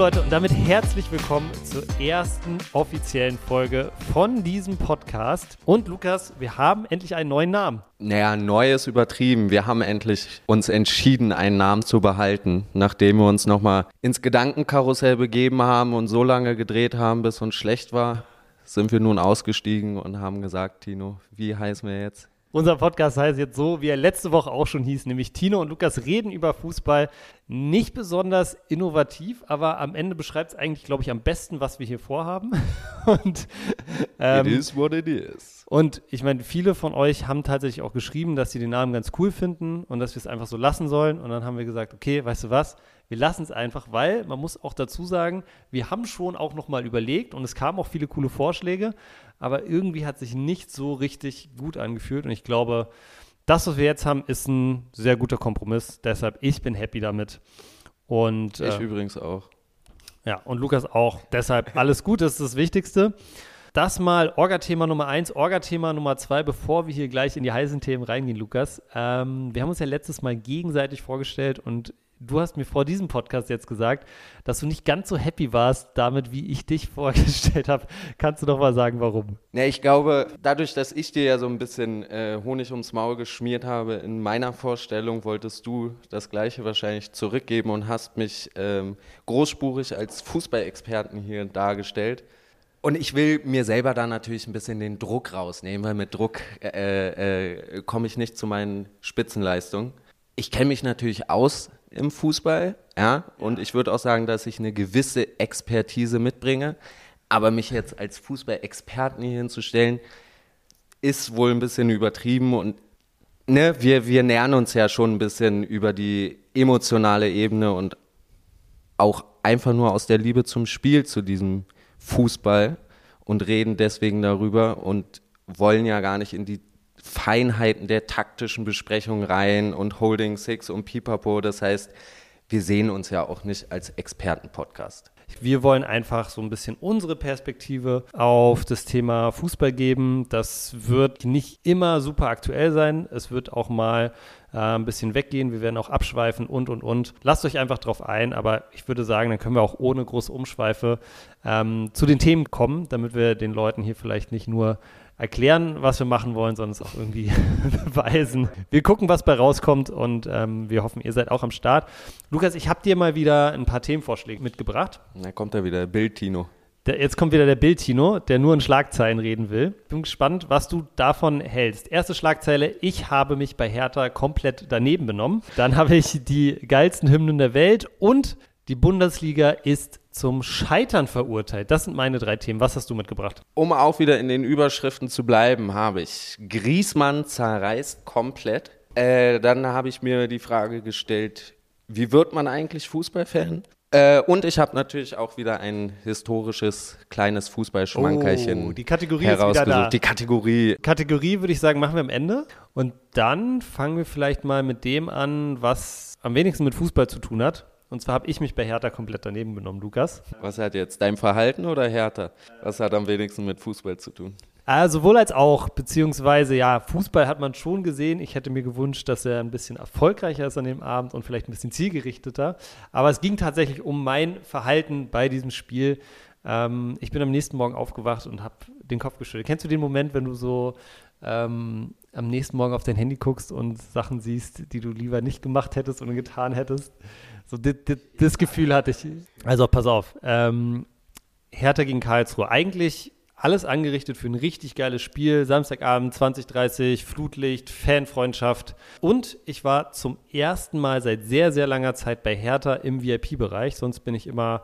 Leute, und damit herzlich willkommen zur ersten offiziellen Folge von diesem Podcast. Und Lukas, wir haben endlich einen neuen Namen. Naja, neu ist übertrieben. Wir haben endlich uns entschieden, einen Namen zu behalten, nachdem wir uns nochmal ins Gedankenkarussell begeben haben und so lange gedreht haben, bis uns schlecht war, sind wir nun ausgestiegen und haben gesagt, Tino, wie heißen wir jetzt? Unser Podcast heißt jetzt so, wie er letzte Woche auch schon hieß, nämlich Tino und Lukas reden über Fußball. Nicht besonders innovativ, aber am Ende beschreibt es eigentlich, glaube ich, am besten, was wir hier vorhaben. Und, ähm, it is what it is. Und ich meine, viele von euch haben tatsächlich auch geschrieben, dass sie den Namen ganz cool finden und dass wir es einfach so lassen sollen. Und dann haben wir gesagt, okay, weißt du was? Wir lassen es einfach, weil man muss auch dazu sagen, wir haben schon auch noch mal überlegt und es kamen auch viele coole Vorschläge, aber irgendwie hat sich nicht so richtig gut angefühlt und ich glaube, das, was wir jetzt haben, ist ein sehr guter Kompromiss. Deshalb, ich bin happy damit. Und, ich äh, übrigens auch. Ja, und Lukas auch. Deshalb alles gut, das ist das Wichtigste. Das mal Orga-Thema Nummer eins, Orga-Thema Nummer zwei, bevor wir hier gleich in die heißen Themen reingehen, Lukas. Ähm, wir haben uns ja letztes Mal gegenseitig vorgestellt und du hast mir vor diesem Podcast jetzt gesagt, dass du nicht ganz so happy warst damit, wie ich dich vorgestellt habe. Kannst du doch mal sagen, warum? Ja, ich glaube, dadurch, dass ich dir ja so ein bisschen äh, Honig ums Maul geschmiert habe, in meiner Vorstellung wolltest du das Gleiche wahrscheinlich zurückgeben und hast mich ähm, großspurig als Fußballexperten hier dargestellt. Und ich will mir selber da natürlich ein bisschen den Druck rausnehmen, weil mit Druck äh, äh, komme ich nicht zu meinen Spitzenleistungen. Ich kenne mich natürlich aus im Fußball, ja, und ich würde auch sagen, dass ich eine gewisse Expertise mitbringe, aber mich jetzt als Fußballexperten hier hinzustellen, ist wohl ein bisschen übertrieben und ne, wir, wir nähern uns ja schon ein bisschen über die emotionale Ebene und auch einfach nur aus der Liebe zum Spiel, zu diesem Fußball und reden deswegen darüber und wollen ja gar nicht in die Feinheiten der taktischen Besprechung rein und Holding Six und Pipapo. Das heißt, wir sehen uns ja auch nicht als Expertenpodcast. Wir wollen einfach so ein bisschen unsere Perspektive auf das Thema Fußball geben. Das wird nicht immer super aktuell sein. Es wird auch mal äh, ein bisschen weggehen. Wir werden auch abschweifen und, und, und. Lasst euch einfach drauf ein. Aber ich würde sagen, dann können wir auch ohne große Umschweife ähm, zu den Themen kommen, damit wir den Leuten hier vielleicht nicht nur erklären, was wir machen wollen, sondern es auch irgendwie beweisen. Wir gucken, was bei rauskommt und ähm, wir hoffen, ihr seid auch am Start. Lukas, ich habe dir mal wieder ein paar Themenvorschläge mitgebracht. Da kommt er wieder, Bild-Tino. Jetzt kommt wieder der Bild-Tino, der nur in Schlagzeilen reden will. Bin gespannt, was du davon hältst. Erste Schlagzeile, ich habe mich bei Hertha komplett daneben benommen. Dann habe ich die geilsten Hymnen der Welt und die Bundesliga ist zum Scheitern verurteilt. Das sind meine drei Themen. Was hast du mitgebracht? Um auch wieder in den Überschriften zu bleiben, habe ich Griesmann zerreißt komplett. Äh, dann habe ich mir die Frage gestellt, wie wird man eigentlich Fußballfan? Äh, und ich habe natürlich auch wieder ein historisches kleines Fußballschmankerchen oh, die Kategorie herausgesucht. Ist wieder da. Die Kategorie. Kategorie würde ich sagen, machen wir am Ende. Und dann fangen wir vielleicht mal mit dem an, was am wenigsten mit Fußball zu tun hat. Und zwar habe ich mich bei Hertha komplett daneben genommen, Lukas. Was hat jetzt dein Verhalten oder Hertha? Was hat am wenigsten mit Fußball zu tun? Also sowohl als auch, beziehungsweise ja, Fußball hat man schon gesehen. Ich hätte mir gewünscht, dass er ein bisschen erfolgreicher ist an dem Abend und vielleicht ein bisschen zielgerichteter. Aber es ging tatsächlich um mein Verhalten bei diesem Spiel. Ähm, ich bin am nächsten Morgen aufgewacht und habe den Kopf geschüttelt. Kennst du den Moment, wenn du so ähm, am nächsten Morgen auf dein Handy guckst und Sachen siehst, die du lieber nicht gemacht hättest und getan hättest? So, das, das, das Gefühl hatte ich. Also pass auf. Ähm, Hertha gegen Karlsruhe. Eigentlich alles angerichtet für ein richtig geiles Spiel. Samstagabend 2030, Flutlicht, Fanfreundschaft. Und ich war zum ersten Mal seit sehr, sehr langer Zeit bei Hertha im VIP-Bereich. Sonst bin ich immer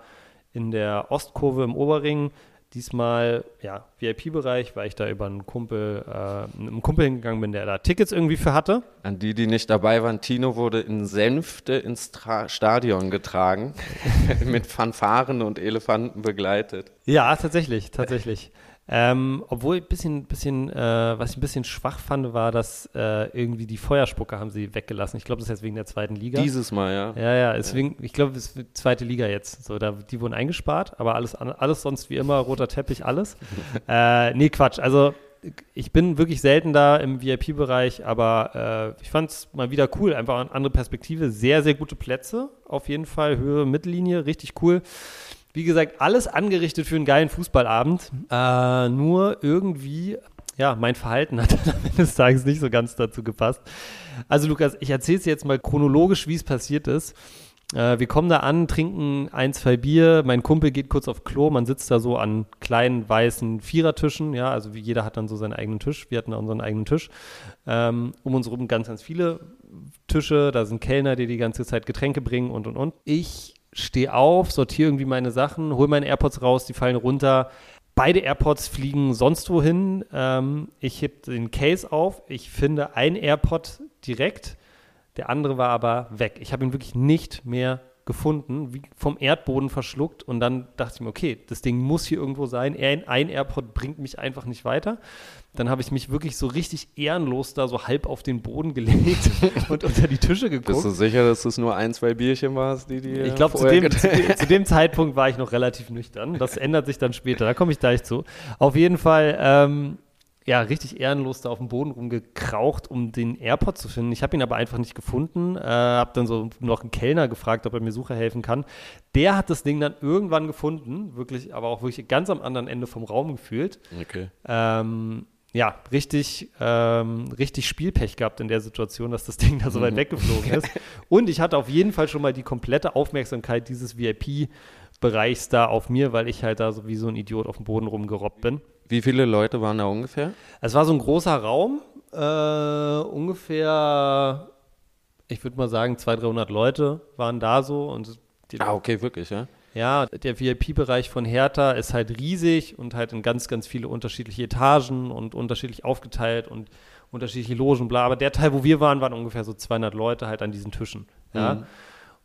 in der Ostkurve im Oberring. Diesmal, ja, VIP-Bereich, weil ich da über einen Kumpel, äh, einem Kumpel hingegangen bin, der da Tickets irgendwie für hatte. An die, die nicht dabei waren, Tino wurde in Senfte ins Tra Stadion getragen, mit Fanfaren und Elefanten begleitet. Ja, tatsächlich, tatsächlich. Ähm, obwohl ein bisschen, bisschen äh, was ich ein bisschen schwach fand, war, dass äh, irgendwie die Feuerspucker haben sie weggelassen. Ich glaube, das ist jetzt wegen der zweiten Liga. Dieses Mal, ja. Ja, ja, deswegen, ich glaube, es ist zweite Liga jetzt. So, da, die wurden eingespart, aber alles, alles sonst wie immer, roter Teppich, alles. äh, nee, Quatsch. Also ich bin wirklich selten da im VIP-Bereich, aber äh, ich fand es mal wieder cool. Einfach eine andere Perspektive. Sehr, sehr gute Plätze. Auf jeden Fall. Höhe, Mittellinie. Richtig cool. Wie gesagt, alles angerichtet für einen geilen Fußballabend. Äh, nur irgendwie, ja, mein Verhalten hat am Ende des Tages nicht so ganz dazu gepasst. Also, Lukas, ich erzähle es jetzt mal chronologisch, wie es passiert ist. Äh, wir kommen da an, trinken ein, zwei Bier. Mein Kumpel geht kurz auf Klo. Man sitzt da so an kleinen weißen Vierertischen. Ja, also wie jeder hat dann so seinen eigenen Tisch. Wir hatten da unseren eigenen Tisch. Ähm, um uns herum ganz, ganz viele Tische. Da sind Kellner, die die ganze Zeit Getränke bringen und und und. Ich stehe auf, sortiere irgendwie meine Sachen, hole meine AirPods raus, die fallen runter. Beide AirPods fliegen sonst wohin. Ähm, ich heb den Case auf. Ich finde ein AirPod direkt der andere war aber weg. Ich habe ihn wirklich nicht mehr gefunden, wie vom Erdboden verschluckt. Und dann dachte ich mir, okay, das Ding muss hier irgendwo sein. Ein AirPod bringt mich einfach nicht weiter. Dann habe ich mich wirklich so richtig ehrenlos da so halb auf den Boden gelegt und unter die Tische geguckt. Bist du sicher, dass es nur ein, zwei Bierchen warst, die die Ich glaube, zu, dem, zu, zu dem Zeitpunkt war ich noch relativ nüchtern. Das ändert sich dann später. Da komme ich gleich zu. Auf jeden Fall ähm, ja, richtig ehrenlos da auf dem Boden rumgekraucht, um den AirPod zu finden. Ich habe ihn aber einfach nicht gefunden. Äh, habe dann so noch einen Kellner gefragt, ob er mir Suche helfen kann. Der hat das Ding dann irgendwann gefunden, wirklich, aber auch wirklich ganz am anderen Ende vom Raum gefühlt. Okay. Ähm, ja, richtig, ähm, richtig Spielpech gehabt in der Situation, dass das Ding da so weit mhm. weggeflogen ist. Und ich hatte auf jeden Fall schon mal die komplette Aufmerksamkeit dieses VIP-Bereichs da auf mir, weil ich halt da so wie so ein Idiot auf dem Boden rumgerobbt bin. Wie viele Leute waren da ungefähr? Es war so ein großer Raum, äh, ungefähr, ich würde mal sagen, 200, 300 Leute waren da so. Und ah, okay, wirklich, ja? Ja, der VIP-Bereich von Hertha ist halt riesig und halt in ganz, ganz viele unterschiedliche Etagen und unterschiedlich aufgeteilt und unterschiedliche Logen, bla. Aber der Teil, wo wir waren, waren ungefähr so 200 Leute halt an diesen Tischen. Ja. Mhm.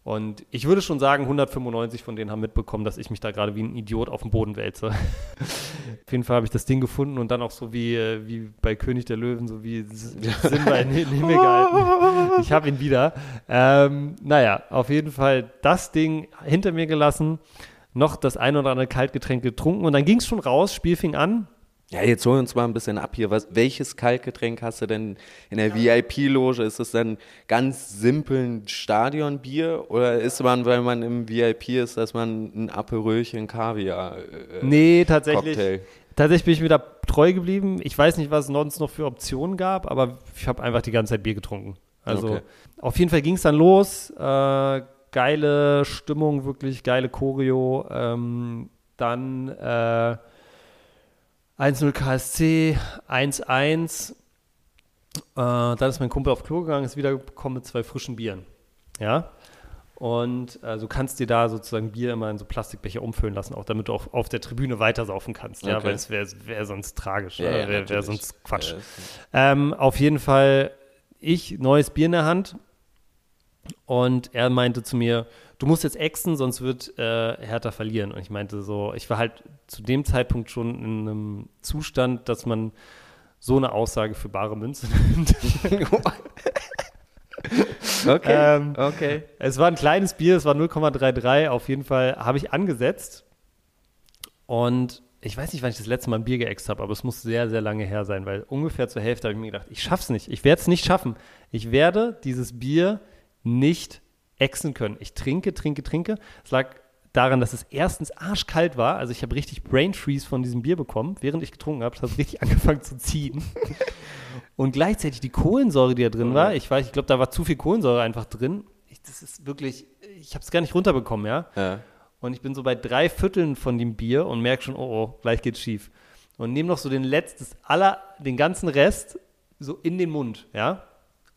Und ich würde schon sagen, 195 von denen haben mitbekommen, dass ich mich da gerade wie ein Idiot auf dem Boden wälze. auf jeden Fall habe ich das Ding gefunden und dann auch so wie, äh, wie bei König der Löwen, so wie Simba in den Himmel gehalten. Ich habe ihn wieder. Ähm, naja, auf jeden Fall das Ding hinter mir gelassen, noch das ein oder andere Kaltgetränk getrunken und dann ging es schon raus, Spiel fing an. Ja, jetzt holen wir uns mal ein bisschen ab hier. Was, welches Kaltgetränk hast du denn in der ja. VIP-Loge? Ist das dann ganz simpel ein Stadionbier oder ist man, weil man im VIP ist, dass man ein Aperölchen Kaviar? Äh, nee, tatsächlich. Cocktail? Tatsächlich bin ich mir da treu geblieben. Ich weiß nicht, was es sonst noch für Optionen gab, aber ich habe einfach die ganze Zeit Bier getrunken. Also okay. auf jeden Fall ging es dann los. Äh, geile Stimmung, wirklich geile Choreo. Ähm, dann äh, 1-0 KSC, 1-1. Äh, dann ist mein Kumpel auf Klo gegangen, ist wiedergekommen mit zwei frischen Bieren. Ja. Und äh, du kannst dir da sozusagen Bier immer in so Plastikbecher umfüllen lassen, auch damit du auch auf der Tribüne weitersaufen kannst. Okay. Ja, weil es wäre wär sonst tragisch, ja, ja, wäre wär sonst Quatsch. Ja, ähm, auf jeden Fall ich neues Bier in der Hand und er meinte zu mir, du musst jetzt exen, sonst wird äh, Hertha verlieren. Und ich meinte so, ich war halt zu dem Zeitpunkt schon in einem Zustand, dass man so eine Aussage für bare Münze nimmt. okay, ähm, okay. Es war ein kleines Bier, es war 0,33. Auf jeden Fall habe ich angesetzt. Und ich weiß nicht, wann ich das letzte Mal ein Bier geäxt habe, aber es muss sehr, sehr lange her sein, weil ungefähr zur Hälfte habe ich mir gedacht, ich schaff's nicht. Ich werde es nicht schaffen. Ich werde dieses Bier nicht exen können. Ich trinke, trinke, trinke. Es lag daran, dass es erstens arschkalt war. Also ich habe richtig Brain Freeze von diesem Bier bekommen, während ich getrunken habe. Es hat richtig angefangen zu ziehen. Und gleichzeitig die Kohlensäure, die da drin war, ich weiß, ich glaube, da war zu viel Kohlensäure einfach drin. Ich, das ist wirklich, ich habe es gar nicht runterbekommen, ja? ja. Und ich bin so bei drei Vierteln von dem Bier und merke schon, oh, oh, gleich geht's schief. Und nehme noch so den letzten, aller, den ganzen Rest so in den Mund, ja?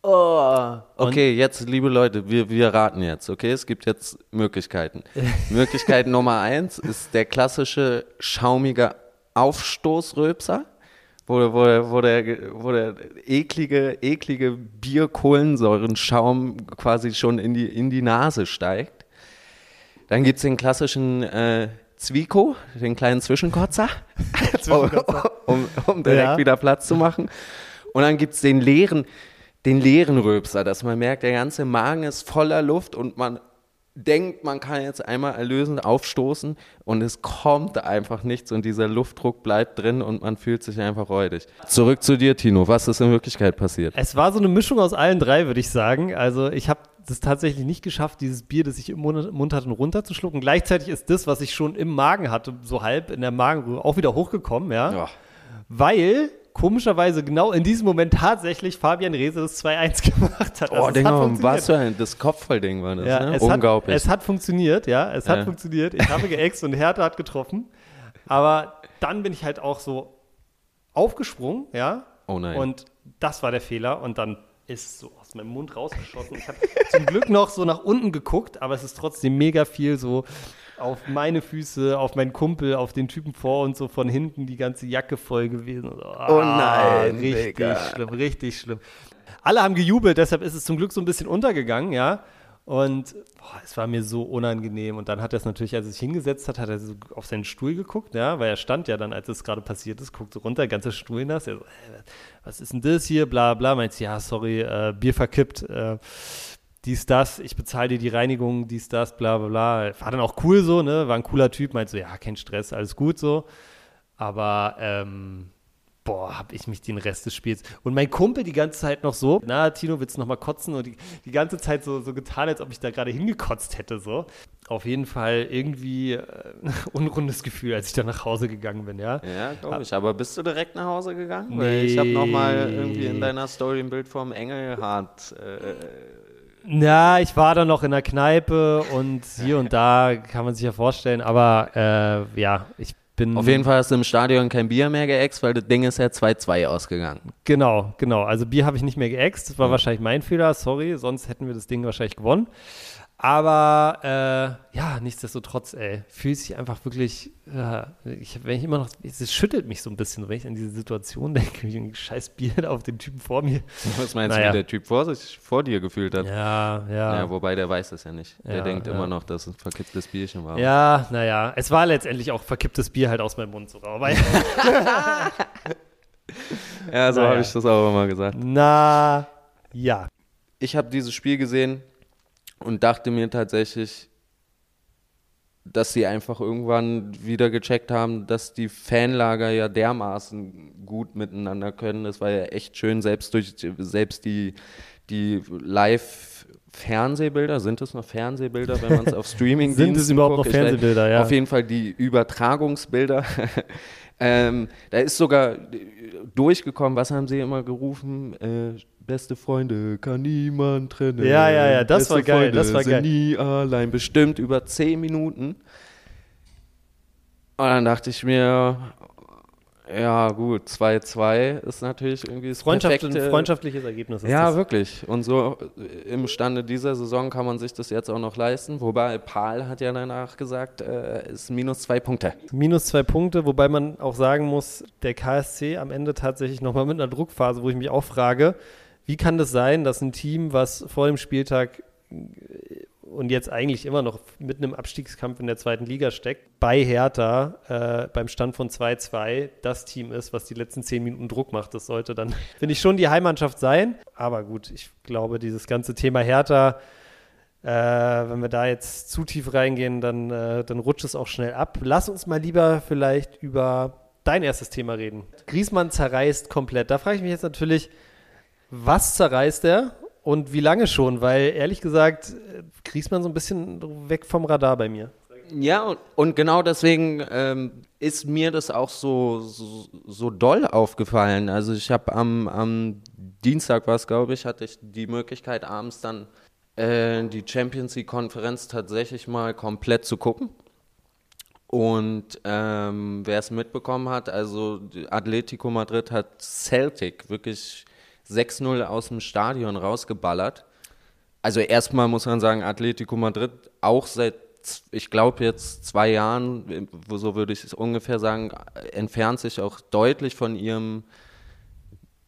Oh. Okay, jetzt, liebe Leute, wir, wir raten jetzt, okay? Es gibt jetzt Möglichkeiten. Möglichkeit Nummer eins ist der klassische schaumige Aufstoßröpser, wo, wo, wo, der, wo der eklige, eklige Bierkohlensäurenschaum quasi schon in die, in die Nase steigt. Dann gibt es den klassischen äh, Zwieko, den kleinen Zwischenkotzer, Zwischenkotzer. um, um direkt ja. wieder Platz zu machen. Und dann gibt es den leeren, den leeren Röpser, dass man merkt, der ganze Magen ist voller Luft und man denkt, man kann jetzt einmal erlösend aufstoßen und es kommt einfach nichts und dieser Luftdruck bleibt drin und man fühlt sich einfach räudig. Zurück zu dir, Tino. Was ist in Wirklichkeit passiert? Es war so eine Mischung aus allen drei, würde ich sagen. Also ich habe das tatsächlich nicht geschafft, dieses Bier, das ich im Mund hatte, runterzuschlucken. Gleichzeitig ist das, was ich schon im Magen hatte, so halb in der Magenröhre, auch wieder hochgekommen, ja. ja. Weil komischerweise genau in diesem Moment tatsächlich Fabian Rehse das 2-1 gemacht hat. Also oh, Dinger, was für ein das Kopfballding war das, ja, ne? es Unglaublich. Hat, es hat funktioniert, ja, es hat ja. funktioniert. Ich habe geäxt und Hertha hat getroffen. Aber dann bin ich halt auch so aufgesprungen, ja. Oh nein. Und das war der Fehler und dann ist es so aus meinem Mund rausgeschossen. Ich habe zum Glück noch so nach unten geguckt, aber es ist trotzdem mega viel so auf meine Füße, auf meinen Kumpel, auf den Typen vor und so von hinten die ganze Jacke voll gewesen. Oh, oh nein, richtig Digga. schlimm, richtig schlimm. Alle haben gejubelt, deshalb ist es zum Glück so ein bisschen untergegangen, ja. Und boah, es war mir so unangenehm. Und dann hat er es natürlich, als er sich hingesetzt hat, hat er so auf seinen Stuhl geguckt, ja, weil er stand ja dann, als es gerade passiert ist, guckt so runter, ganzer Stuhl nass. Er so, was ist denn das hier? Bla bla. Meint ja, sorry, äh, Bier verkippt. Äh, dies, das, ich bezahle dir die Reinigung, dies, das, bla bla bla. War dann auch cool so, ne? War ein cooler Typ, meinte so, ja, kein Stress, alles gut so. Aber, ähm, boah, hab ich mich den Rest des Spiels. Und mein Kumpel die ganze Zeit noch so, na, Tino, willst du noch mal kotzen? Und die, die ganze Zeit so, so getan, als ob ich da gerade hingekotzt hätte, so. Auf jeden Fall irgendwie äh, unrundes Gefühl, als ich da nach Hause gegangen bin, ja. Ja, glaube ich. Aber bist du direkt nach Hause gegangen? Nee. Weil ich habe noch mal irgendwie in deiner Story ein Bild vom Engelhardt äh, ja, ich war dann noch in der Kneipe und hier und da kann man sich ja vorstellen, aber äh, ja, ich bin. Auf jeden Fall hast du im Stadion kein Bier mehr geäxt, weil das Ding ist ja 2-2 ausgegangen. Genau, genau. Also Bier habe ich nicht mehr geäxt. Das war mhm. wahrscheinlich mein Fehler, sorry, sonst hätten wir das Ding wahrscheinlich gewonnen. Aber äh, ja, nichtsdestotrotz, ey, fühlt sich einfach wirklich, ja, ich, wenn ich immer noch, es schüttelt mich so ein bisschen, wenn ich an diese Situation denke, wie ein scheiß Bier auf den Typen vor mir. Was meinst naja. du, wie der Typ vor sich, vor dir gefühlt hat? Ja, ja. Naja, wobei der weiß das ja nicht. Der ja, denkt ja. immer noch, dass es ein verkipptes Bierchen war. Ja, naja, es war letztendlich auch verkipptes Bier halt aus meinem Mund so Aber ja, so naja. habe ich das auch immer gesagt. Na, ja. Ich habe dieses Spiel gesehen, und dachte mir tatsächlich, dass sie einfach irgendwann wieder gecheckt haben, dass die Fanlager ja dermaßen gut miteinander können. Das war ja echt schön, selbst durch selbst die, die Live- Fernsehbilder, sind es noch Fernsehbilder, wenn man es auf Streaming Sind es überhaupt guckt? noch Fernsehbilder, ja. Auf jeden Fall die Übertragungsbilder. ähm, da ist sogar durchgekommen, was haben sie immer gerufen? Äh, Beste Freunde kann niemand trennen. Ja, ja, ja, das Beste war geil. Freunde das war sind geil. nie allein. Bestimmt über zehn Minuten. Und dann dachte ich mir, ja gut, 2-2 ist natürlich irgendwie das Freundschaft, perfekte, freundschaftliches Ergebnis. ja, das. wirklich. Und so im Stande dieser Saison kann man sich das jetzt auch noch leisten. Wobei Paul hat ja danach gesagt, äh, ist minus zwei Punkte. Minus zwei Punkte, wobei man auch sagen muss, der KSC am Ende tatsächlich nochmal mit einer Druckphase, wo ich mich auch frage, wie kann das sein, dass ein Team, was vor dem Spieltag äh, und jetzt eigentlich immer noch mitten im Abstiegskampf in der zweiten Liga steckt, bei Hertha äh, beim Stand von 2-2 das Team ist, was die letzten zehn Minuten Druck macht. Das sollte dann, finde ich, schon die Heimmannschaft sein. Aber gut, ich glaube, dieses ganze Thema Hertha, äh, wenn wir da jetzt zu tief reingehen, dann, äh, dann rutscht es auch schnell ab. Lass uns mal lieber vielleicht über dein erstes Thema reden. Griesmann zerreißt komplett. Da frage ich mich jetzt natürlich, was zerreißt er und wie lange schon? Weil ehrlich gesagt, kriegst man so ein bisschen weg vom Radar bei mir. Ja, und, und genau deswegen ähm, ist mir das auch so, so, so doll aufgefallen. Also ich habe am, am Dienstag, was glaube ich, hatte ich die Möglichkeit, abends dann äh, die Champions League-Konferenz tatsächlich mal komplett zu gucken. Und ähm, wer es mitbekommen hat, also Atletico Madrid hat Celtic wirklich 6-0 aus dem Stadion rausgeballert. Also erstmal muss man sagen, Atletico Madrid auch seit, ich glaube jetzt zwei Jahren, so würde ich es ungefähr sagen, entfernt sich auch deutlich von ihrem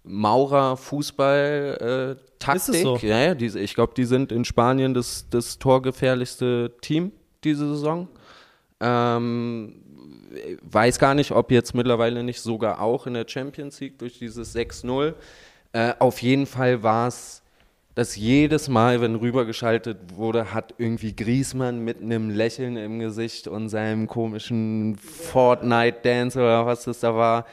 Maurer Fußball äh. So? Ja, ich glaube, die sind in Spanien das, das torgefährlichste Team diese Saison. Ähm, weiß gar nicht, ob jetzt mittlerweile nicht sogar auch in der Champions League durch dieses 6-0 äh, auf jeden Fall war es dass jedes Mal, wenn rübergeschaltet wurde, hat irgendwie Griesmann mit einem Lächeln im Gesicht und seinem komischen Fortnite-Dance oder was das da war,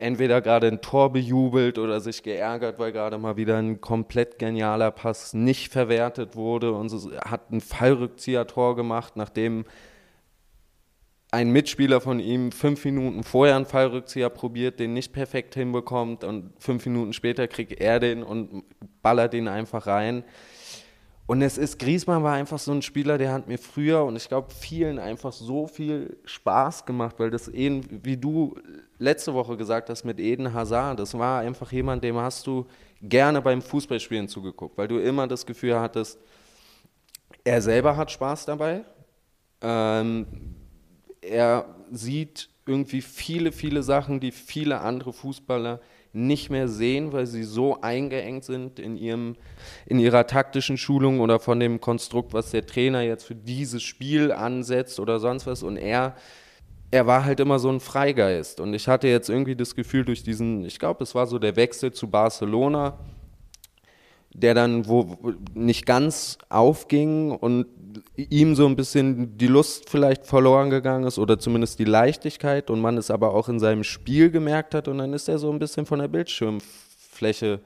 entweder gerade ein Tor bejubelt oder sich geärgert, weil gerade mal wieder ein komplett genialer Pass nicht verwertet wurde und so, hat ein Fallrückzieher-Tor gemacht, nachdem ein Mitspieler von ihm fünf Minuten vorher einen Fallrückzieher probiert, den nicht perfekt hinbekommt und fünf Minuten später kriegt er den und ballert ihn einfach rein. Und es ist, Griezmann war einfach so ein Spieler, der hat mir früher und ich glaube vielen einfach so viel Spaß gemacht, weil das eben, wie du letzte Woche gesagt hast mit Eden Hazard, das war einfach jemand, dem hast du gerne beim Fußballspielen zugeguckt, weil du immer das Gefühl hattest, er selber hat Spaß dabei. Ähm, er sieht irgendwie viele, viele Sachen, die viele andere Fußballer nicht mehr sehen, weil sie so eingeengt sind in, ihrem, in ihrer taktischen Schulung oder von dem Konstrukt, was der Trainer jetzt für dieses Spiel ansetzt oder sonst was. Und er, er war halt immer so ein Freigeist. Und ich hatte jetzt irgendwie das Gefühl durch diesen, ich glaube, es war so der Wechsel zu Barcelona, der dann wo nicht ganz aufging und ihm so ein bisschen die Lust vielleicht verloren gegangen ist oder zumindest die Leichtigkeit und man es aber auch in seinem Spiel gemerkt hat und dann ist er so ein bisschen von der Bildschirmfläche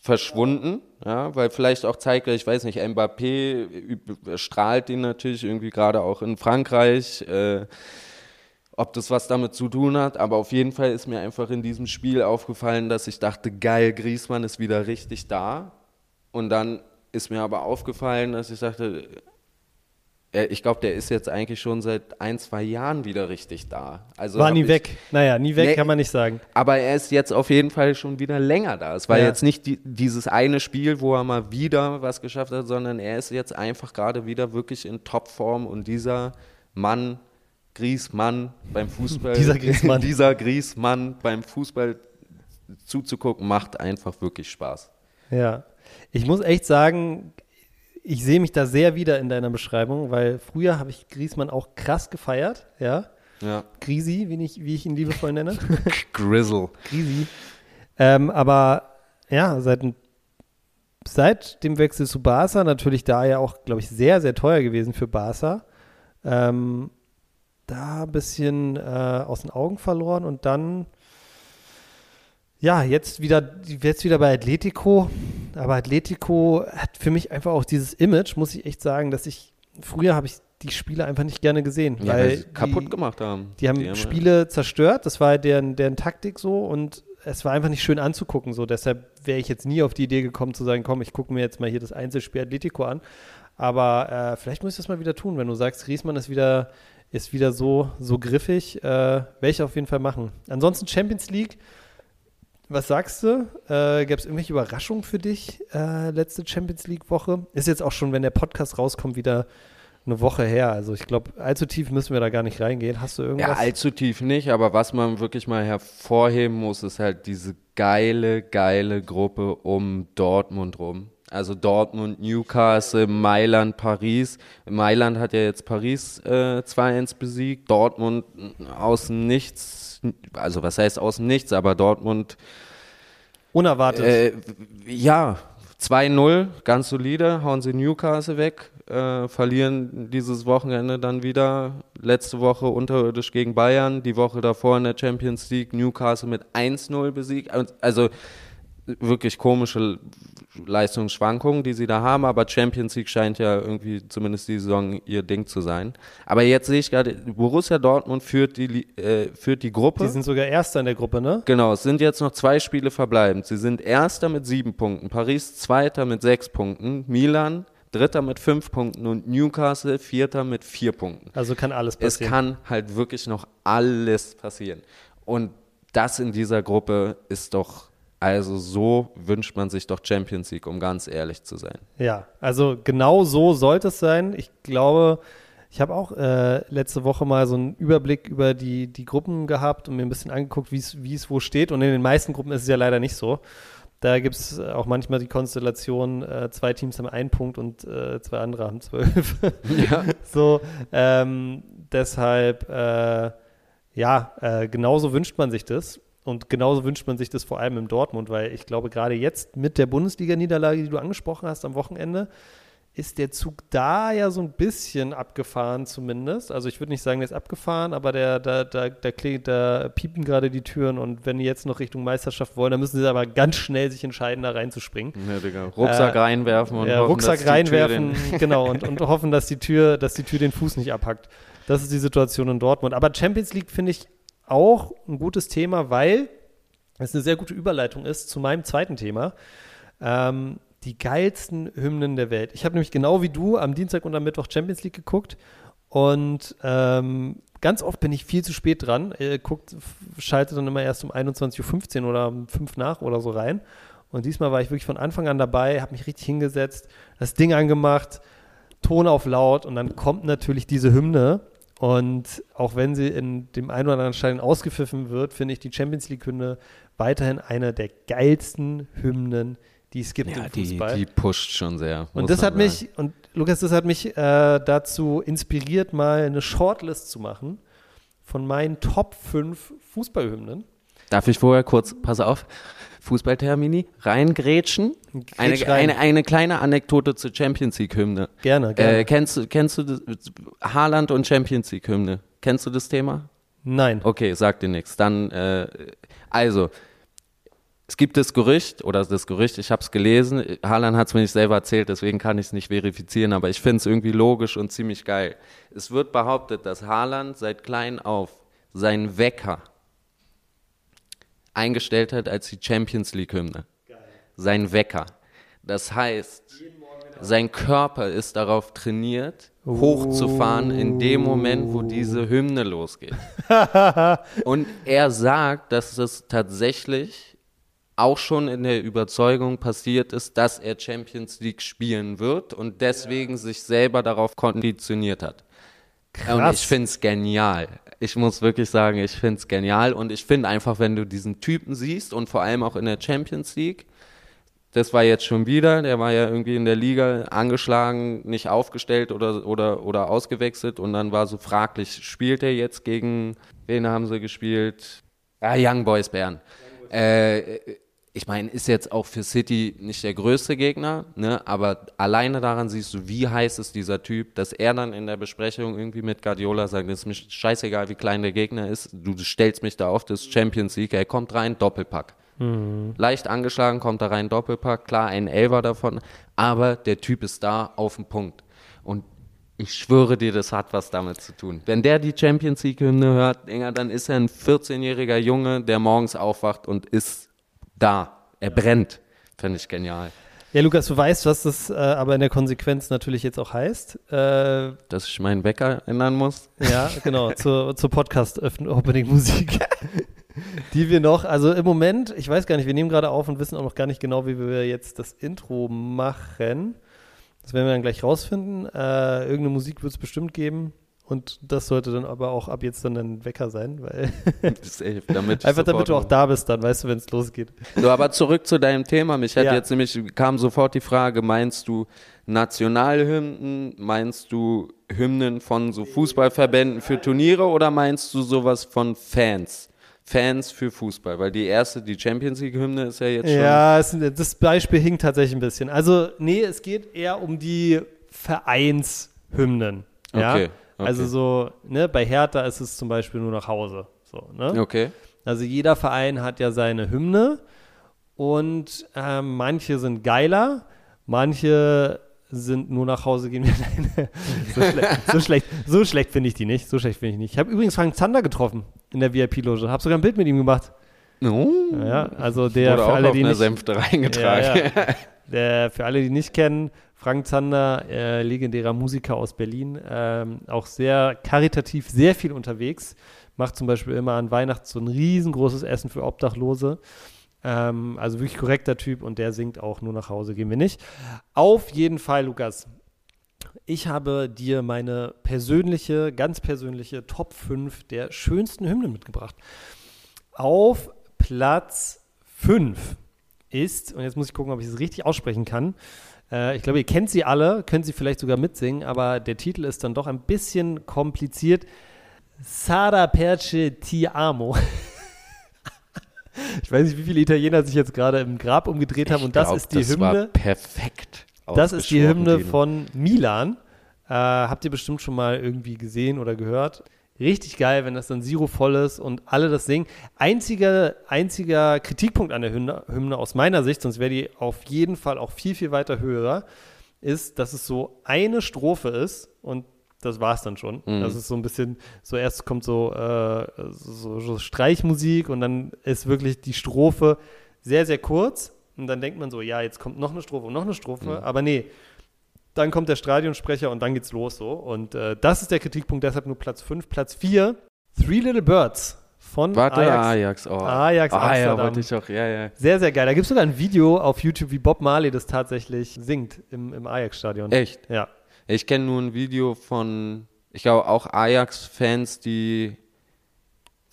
verschwunden, ja, weil vielleicht auch zeigt, ich weiß nicht, Mbappé strahlt ihn natürlich irgendwie gerade auch in Frankreich, äh, ob das was damit zu tun hat, aber auf jeden Fall ist mir einfach in diesem Spiel aufgefallen, dass ich dachte, geil, Griesmann ist wieder richtig da und dann ist mir aber aufgefallen, dass ich dachte, ich glaube, der ist jetzt eigentlich schon seit ein, zwei Jahren wieder richtig da. Also war nie ich, weg. Naja, nie weg nee, kann man nicht sagen. Aber er ist jetzt auf jeden Fall schon wieder länger da. Es war ja. jetzt nicht die, dieses eine Spiel, wo er mal wieder was geschafft hat, sondern er ist jetzt einfach gerade wieder wirklich in Topform und dieser Mann, Griesmann beim Fußball, dieser Griesmann, dieser Griesmann beim Fußball zuzugucken, macht einfach wirklich Spaß. Ja. Ich muss echt sagen, ich sehe mich da sehr wieder in deiner Beschreibung, weil früher habe ich Griesmann auch krass gefeiert, ja. Ja. Grisi, wie ich, wie ich ihn liebevoll nenne. Grizzle. Grisi. Ähm, aber ja, seit, seit dem Wechsel zu Barca, natürlich da ja auch, glaube ich, sehr, sehr teuer gewesen für Barca. Ähm, da ein bisschen äh, aus den Augen verloren und dann ja, jetzt wieder, jetzt wieder bei Atletico. Aber Atletico hat für mich einfach auch dieses Image, muss ich echt sagen, dass ich, früher habe ich die Spiele einfach nicht gerne gesehen. Ja, weil sie kaputt gemacht haben. Die haben die Spiele haben, zerstört, das war deren, deren Taktik so und es war einfach nicht schön anzugucken. So. Deshalb wäre ich jetzt nie auf die Idee gekommen zu sagen, komm, ich gucke mir jetzt mal hier das Einzelspiel Atletico an. Aber äh, vielleicht muss ich das mal wieder tun, wenn du sagst, Griesmann ist wieder, ist wieder so, so griffig, äh, werde ich auf jeden Fall machen. Ansonsten Champions League was sagst du? Äh, Gab es irgendwelche Überraschungen für dich äh, letzte Champions League-Woche? Ist jetzt auch schon, wenn der Podcast rauskommt, wieder eine Woche her. Also ich glaube, allzu tief müssen wir da gar nicht reingehen. Hast du irgendwas? Ja, allzu tief nicht, aber was man wirklich mal hervorheben muss, ist halt diese geile, geile Gruppe um Dortmund rum. Also Dortmund, Newcastle, Mailand, Paris. Mailand hat ja jetzt Paris äh, 2-1 besiegt. Dortmund aus nichts, also was heißt aus nichts, aber Dortmund. Unerwartet. Äh, ja, 2-0, ganz solide, hauen sie Newcastle weg, äh, verlieren dieses Wochenende dann wieder. Letzte Woche unterirdisch gegen Bayern, die Woche davor in der Champions League Newcastle mit 1-0 besiegt. Also wirklich komische Leistungsschwankungen, die sie da haben, aber Champions League scheint ja irgendwie zumindest die Saison ihr Ding zu sein. Aber jetzt sehe ich gerade, Borussia Dortmund führt die, äh, führt die Gruppe. Die sind sogar Erster in der Gruppe, ne? Genau, es sind jetzt noch zwei Spiele verbleibend. Sie sind Erster mit sieben Punkten, Paris Zweiter mit sechs Punkten, Milan Dritter mit fünf Punkten und Newcastle Vierter mit vier Punkten. Also kann alles passieren. Es kann halt wirklich noch alles passieren. Und das in dieser Gruppe ist doch also so wünscht man sich doch Champions League, um ganz ehrlich zu sein. Ja, also genau so sollte es sein. Ich glaube, ich habe auch äh, letzte Woche mal so einen Überblick über die, die Gruppen gehabt und mir ein bisschen angeguckt, wie es wo steht. Und in den meisten Gruppen ist es ja leider nicht so. Da gibt es auch manchmal die Konstellation, äh, zwei Teams haben einen Punkt und äh, zwei andere haben zwölf. Ja. so, ähm, deshalb, äh, ja, äh, genauso wünscht man sich das. Und genauso wünscht man sich das vor allem in Dortmund, weil ich glaube, gerade jetzt mit der Bundesliga-Niederlage, die du angesprochen hast am Wochenende, ist der Zug da ja so ein bisschen abgefahren zumindest. Also ich würde nicht sagen, der ist abgefahren, aber der, da, da, da, da piepen gerade die Türen und wenn die jetzt noch Richtung Meisterschaft wollen, dann müssen sie aber ganz schnell sich entscheiden, da reinzuspringen. Ja, Digga. Rucksack äh, reinwerfen und ja, hoffen, Rucksack reinwerfen, genau, und, und hoffen, dass die Tür, dass die Tür den Fuß nicht abhackt. Das ist die Situation in Dortmund. Aber Champions League finde ich auch ein gutes Thema, weil es eine sehr gute Überleitung ist zu meinem zweiten Thema. Ähm, die geilsten Hymnen der Welt. Ich habe nämlich genau wie du am Dienstag und am Mittwoch Champions League geguckt und ähm, ganz oft bin ich viel zu spät dran. Äh, guckt, schalte dann immer erst um 21.15 Uhr oder um 5 nach oder so rein. Und diesmal war ich wirklich von Anfang an dabei, habe mich richtig hingesetzt, das Ding angemacht, Ton auf laut und dann kommt natürlich diese Hymne. Und auch wenn sie in dem einen oder anderen Stein ausgepfiffen wird, finde ich die Champions League-Hymne weiterhin eine der geilsten Hymnen, die es gibt ja, im Fußball. Die, die pusht schon sehr. Und das hat sagen. mich, und Lukas, das hat mich äh, dazu inspiriert, mal eine Shortlist zu machen von meinen Top 5 Fußballhymnen. Darf ich vorher kurz, pass auf, Fußballtermini, reingrätschen? Eine, rein. eine, eine kleine Anekdote zur Champions League-Hymne. Gerne, gerne. Äh, kennst, du, kennst du das, Haaland und Champions League-Hymne? Kennst du das Thema? Nein. Okay, sag dir nichts. Dann, äh, also, es gibt das Gerücht, oder das Gerücht, ich habe es gelesen, Haaland hat es mir nicht selber erzählt, deswegen kann ich es nicht verifizieren, aber ich finde es irgendwie logisch und ziemlich geil. Es wird behauptet, dass Haaland seit klein auf seinen Wecker eingestellt hat als die Champions League-Hymne. Sein Wecker. Das heißt, sein Körper ist darauf trainiert, hochzufahren in dem Moment, wo diese Hymne losgeht. und er sagt, dass es tatsächlich auch schon in der Überzeugung passiert ist, dass er Champions League spielen wird und deswegen ja. sich selber darauf konditioniert hat. Krass. Und ich finde es genial. Ich muss wirklich sagen, ich finde es genial und ich finde einfach, wenn du diesen Typen siehst und vor allem auch in der Champions League, das war jetzt schon wieder, der war ja irgendwie in der Liga angeschlagen, nicht aufgestellt oder, oder, oder ausgewechselt und dann war so fraglich, spielt er jetzt gegen, wen haben sie gespielt? Ah, Young Boys Bern. Äh, ich meine, ist jetzt auch für City nicht der größte Gegner, ne? aber alleine daran siehst du, wie heiß ist dieser Typ, dass er dann in der Besprechung irgendwie mit Guardiola sagt, es ist mir scheißegal, wie klein der Gegner ist, du stellst mich da auf, das ist Champions League, er kommt rein, Doppelpack. Mhm. Leicht angeschlagen, kommt da rein, Doppelpack, klar, ein Elfer davon, aber der Typ ist da auf dem Punkt. Und ich schwöre dir, das hat was damit zu tun. Wenn der die Champions League-Hymne hört, dann ist er ein 14-jähriger Junge, der morgens aufwacht und ist da. Er brennt. Finde ich genial. Ja, Lukas, du weißt, was das äh, aber in der Konsequenz natürlich jetzt auch heißt. Äh, Dass ich meinen Wecker ändern muss. Ja, genau, zur, zur Podcast-Opening-Musik. die wir noch, also im Moment, ich weiß gar nicht, wir nehmen gerade auf und wissen auch noch gar nicht genau, wie wir jetzt das Intro machen. Das werden wir dann gleich rausfinden. Äh, irgendeine Musik wird es bestimmt geben. Und das sollte dann aber auch ab jetzt dann ein Wecker sein, weil Safe, damit einfach damit du auch da bist, dann weißt du, wenn es losgeht. So, aber zurück zu deinem Thema. Mich hat ja. jetzt nämlich kam sofort die Frage: Meinst du Nationalhymnen? Meinst du Hymnen von so Fußballverbänden für Turniere oder meinst du sowas von Fans? Fans für Fußball, weil die erste, die Champions League Hymne ist ja jetzt schon. Ja, es, das Beispiel hinkt tatsächlich ein bisschen. Also, nee, es geht eher um die Vereinshymnen. Ja? Okay. Okay. Also so, ne, bei Hertha ist es zum Beispiel nur nach Hause. So, ne? Okay. Also jeder Verein hat ja seine Hymne und äh, manche sind geiler, manche sind nur nach Hause gehen. so, schle so, schlecht, so schlecht finde ich die nicht. So schlecht finde ich nicht. Ich habe übrigens Frank Zander getroffen in der VIP-Loge. Habe sogar ein Bild mit ihm gemacht. Oh. Ja, also der Wurde für alle, die nicht, reingetragen. Ja, ja. Der, für alle, die nicht kennen, Frank Zander, äh, legendärer Musiker aus Berlin, ähm, auch sehr karitativ, sehr viel unterwegs. Macht zum Beispiel immer an Weihnachten so ein riesengroßes Essen für Obdachlose. Ähm, also wirklich korrekter Typ und der singt auch nur nach Hause, gehen wir nicht. Auf jeden Fall, Lukas. Ich habe dir meine persönliche, ganz persönliche Top 5 der schönsten Hymnen mitgebracht. Auf Platz 5 ist, und jetzt muss ich gucken, ob ich es richtig aussprechen kann, äh, ich glaube, ihr kennt sie alle, könnt sie vielleicht sogar mitsingen, aber der Titel ist dann doch ein bisschen kompliziert. Sara Perce Ti Amo. Ich weiß nicht, wie viele Italiener sich jetzt gerade im Grab umgedreht haben. Ich und das glaub, ist die das Hymne. War perfekt. Das ist die Hymne von Milan. Äh, habt ihr bestimmt schon mal irgendwie gesehen oder gehört. Richtig geil, wenn das dann Zero voll ist und alle das singen. Einziger, einziger Kritikpunkt an der Hymne, Hymne aus meiner Sicht, sonst wäre die auf jeden Fall auch viel, viel weiter höher, ist, dass es so eine Strophe ist und das war es dann schon. Mhm. Das ist so ein bisschen, so erst kommt so, äh, so, so Streichmusik und dann ist wirklich die Strophe sehr, sehr kurz und dann denkt man so, ja, jetzt kommt noch eine Strophe und noch eine Strophe, Mhm. aber nee, dann kommt der Stadionsprecher und dann geht's los so. Und äh, das ist der Kritikpunkt, deshalb nur Platz 5. Platz 4, Three Little Birds von Warte, Ajax. Ajax. Oh. Ajax ah, ja, Amsterdam. wollte ich auch. Ja, ja. Sehr, sehr geil. Da gibt es sogar ein Video auf YouTube, wie Bob Marley das tatsächlich singt im, im Ajax-Stadion. Echt? Ja. Ich kenne nur ein Video von, ich glaube auch Ajax-Fans, die,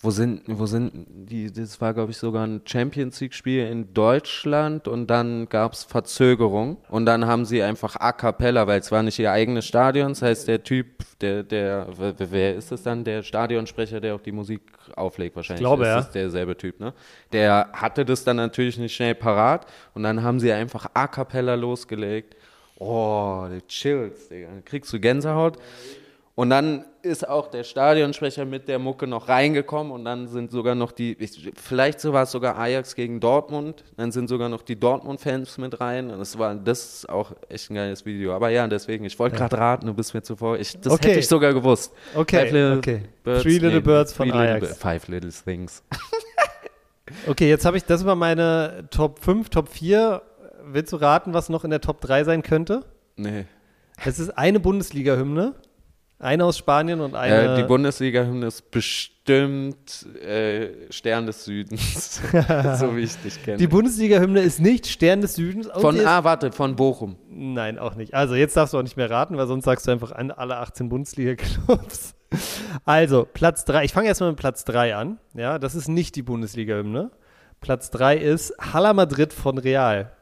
wo sind, wo sind, die, das war glaube ich sogar ein Champions League-Spiel in Deutschland und dann gab es Verzögerung und dann haben sie einfach a cappella, weil es war nicht ihr eigenes Stadion, das heißt der Typ, der, der, wer- ist es dann, der Stadionsprecher, der auch die Musik auflegt wahrscheinlich, Ich glaube, ist ja. es derselbe Typ, ne? Der hatte das dann natürlich nicht schnell parat und dann haben sie einfach a cappella losgelegt. Oh, die Chills, Digga. Kriegst du Gänsehaut. Und dann ist auch der Stadionsprecher mit der Mucke noch reingekommen und dann sind sogar noch die, ich, vielleicht so war es sogar Ajax gegen Dortmund, dann sind sogar noch die Dortmund-Fans mit rein und das war, das ist auch echt ein geiles Video. Aber ja, deswegen, ich wollte gerade raten, du bist mir zuvor, ich, das Okay. hätte ich sogar gewusst. Okay, Five Little okay. Three Little Birds von Little Ajax. Bi- Five Little Things. Okay, jetzt habe ich, das war meine Top 5, Top 4. Willst du raten, was noch in der Top 3 sein könnte? Nee. Es ist eine Bundesliga-Hymne. Eine aus Spanien und eine. Äh, die Bundesliga-Hymne ist bestimmt äh, Stern des Südens, so wie ich dich kenne. Die Bundesliga-Hymne ist nicht Stern des Südens. Von, ah, warte, von Bochum. Nein, auch nicht. Also jetzt darfst du auch nicht mehr raten, weil sonst sagst du einfach an alle 18 Bundesliga-Clubs. Also, Platz 3. Ich fange erstmal mit Platz 3 an. Ja, das ist nicht die Bundesliga-Hymne. Platz 3 ist Hala Madrid von Real.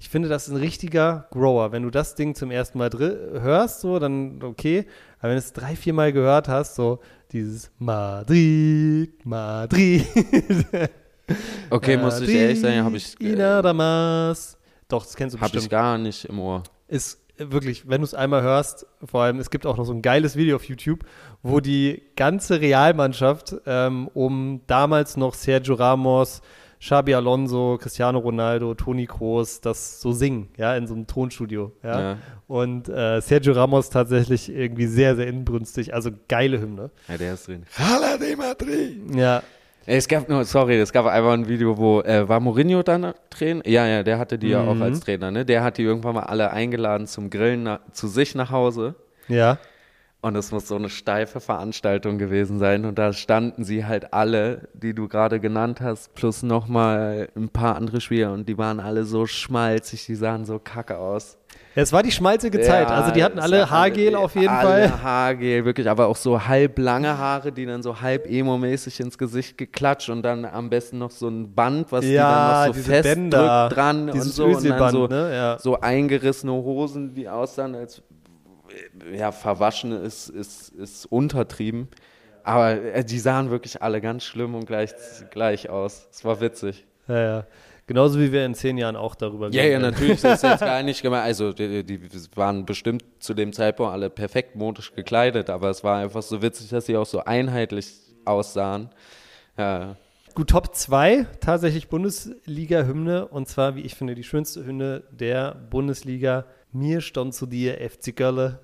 Ich finde, das ist ein richtiger Grower. Wenn du das Ding zum ersten Mal hörst, so, dann okay. Aber wenn du es drei, vier Mal gehört hast, so dieses Madrid, Madrid. Okay, muss ich ehrlich sagen, habe ich, äh, nada más. Doch, das kennst du hab bestimmt ich gar nicht im Ohr. ist wirklich, wenn du es einmal hörst, vor allem, es gibt auch noch so ein geiles Video auf YouTube, wo die ganze Realmannschaft ähm, um damals noch Sergio Ramos, Xabi Alonso, Cristiano Ronaldo, Toni Kroos das so singen, ja, in so einem Tonstudio, ja. Ja. Und äh, Sergio Ramos tatsächlich irgendwie sehr, sehr inbrünstig, also geile Hymne. Ja, der ist drin. Hala de Madrid. Ja, Es gab nur, sorry, es gab einfach ein Video, wo, äh, war Mourinho dann Trainer? Ja, ja, der hatte die ja auch Mhm. als Trainer, ne? Der hat die irgendwann mal alle eingeladen zum Grillen na, zu sich nach Hause. ja. Und es muss so eine steife Veranstaltung gewesen sein. Und da standen sie halt alle, die du gerade genannt hast, plus nochmal ein paar andere Spieler. Und die waren alle so schmalzig, die sahen so kacke aus. Es war die schmalzige Zeit, also die hatten alle Haargel auf jeden alle Fall. Haargel, wirklich, aber auch so halb lange Haare, die dann so halb emo-mäßig ins Gesicht geklatscht und dann am besten noch so ein Band, was die Ja, dann noch so festdrückt dran und so. Und dann so, ne? Ja. so eingerissene Hosen, die aussahen, als ja, verwaschen ist, ist, ist untertrieben. Aber äh, die sahen wirklich alle ganz schlimm und gleich, gleich aus. Es war witzig. Ja, ja. Genauso wie wir in zehn Jahren auch darüber Ja, reden ja, werden. natürlich, das ist jetzt gar nicht gemeint. Also, die, die waren bestimmt zu dem Zeitpunkt alle perfekt modisch gekleidet, aber es war einfach so witzig, dass sie auch so einheitlich aussahen. Ja, Gut, Top 2 tatsächlich Bundesliga-Hymne und zwar, wie ich finde, die schönste Hymne der Bundesliga. Mir stand zu dir, FC Gölle.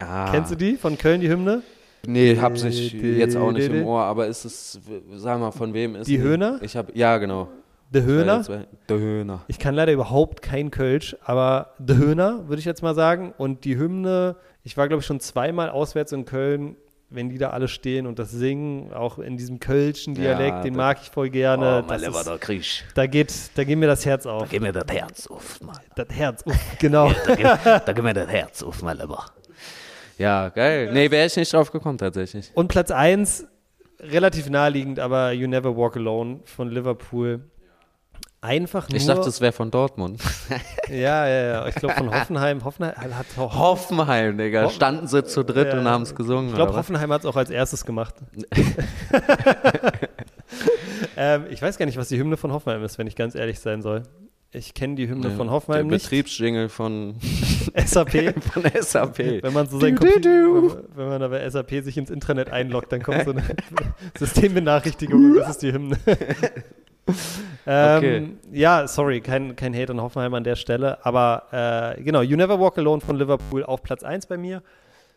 Ah, Kennst du die von Köln, die Hymne? Nee, hab's ich Di- jetzt auch nicht im Ohr, aber ist es, sag mal, von wem ist Die die? Höhner? Ich hab, ja, genau. Der Höhner. Der Höhner. Ich kann leider überhaupt kein Kölsch, aber der Höhner, würde ich jetzt mal sagen. Und die Hymne, ich war, glaube ich, schon zweimal auswärts in Köln, wenn die da alle stehen und das singen, auch in diesem kölschen Dialekt, Ja, den da- mag ich voll gerne. Oh, mein Das Lieber, ist, da krieg ich, da, geht, da geht mir das Herz auf. gib mir das Herz auf, Mann. Das Herz, uff, genau. Da gib, da gib mir das Herz auf, mein Lieber. Ja, geil. Nee, wäre ich nicht drauf gekommen, tatsächlich. Und Platz 1, relativ naheliegend, aber You Never Walk Alone von Liverpool. Einfach nur. Ich dachte, es wäre von Dortmund. ja, ja, ja. Ich glaube von Hoffenheim. Hoffenheim hat auch. Hoffenheim, Digga. Ho- Standen sie zu dritt Ja, und haben es gesungen. Ich glaube? Hoffenheim hat es auch als erstes gemacht. ähm, ich weiß gar nicht, was die Hymne von Hoffenheim ist, wenn ich ganz ehrlich sein soll. Ich kenne die Hymne von Der Hoffenheim nicht. Betriebsjingle von, SAP. von SAP. Wenn man so sein. Computer, wenn man da bei SAP sich ins Intranet einloggt, dann kommt so eine Systembenachrichtigung das ist die Hymne. ähm, Okay. Ja, sorry, kein, kein Hate an Hoffenheim an der Stelle, aber äh, genau, You Never Walk Alone von Liverpool auf Platz 1 bei mir.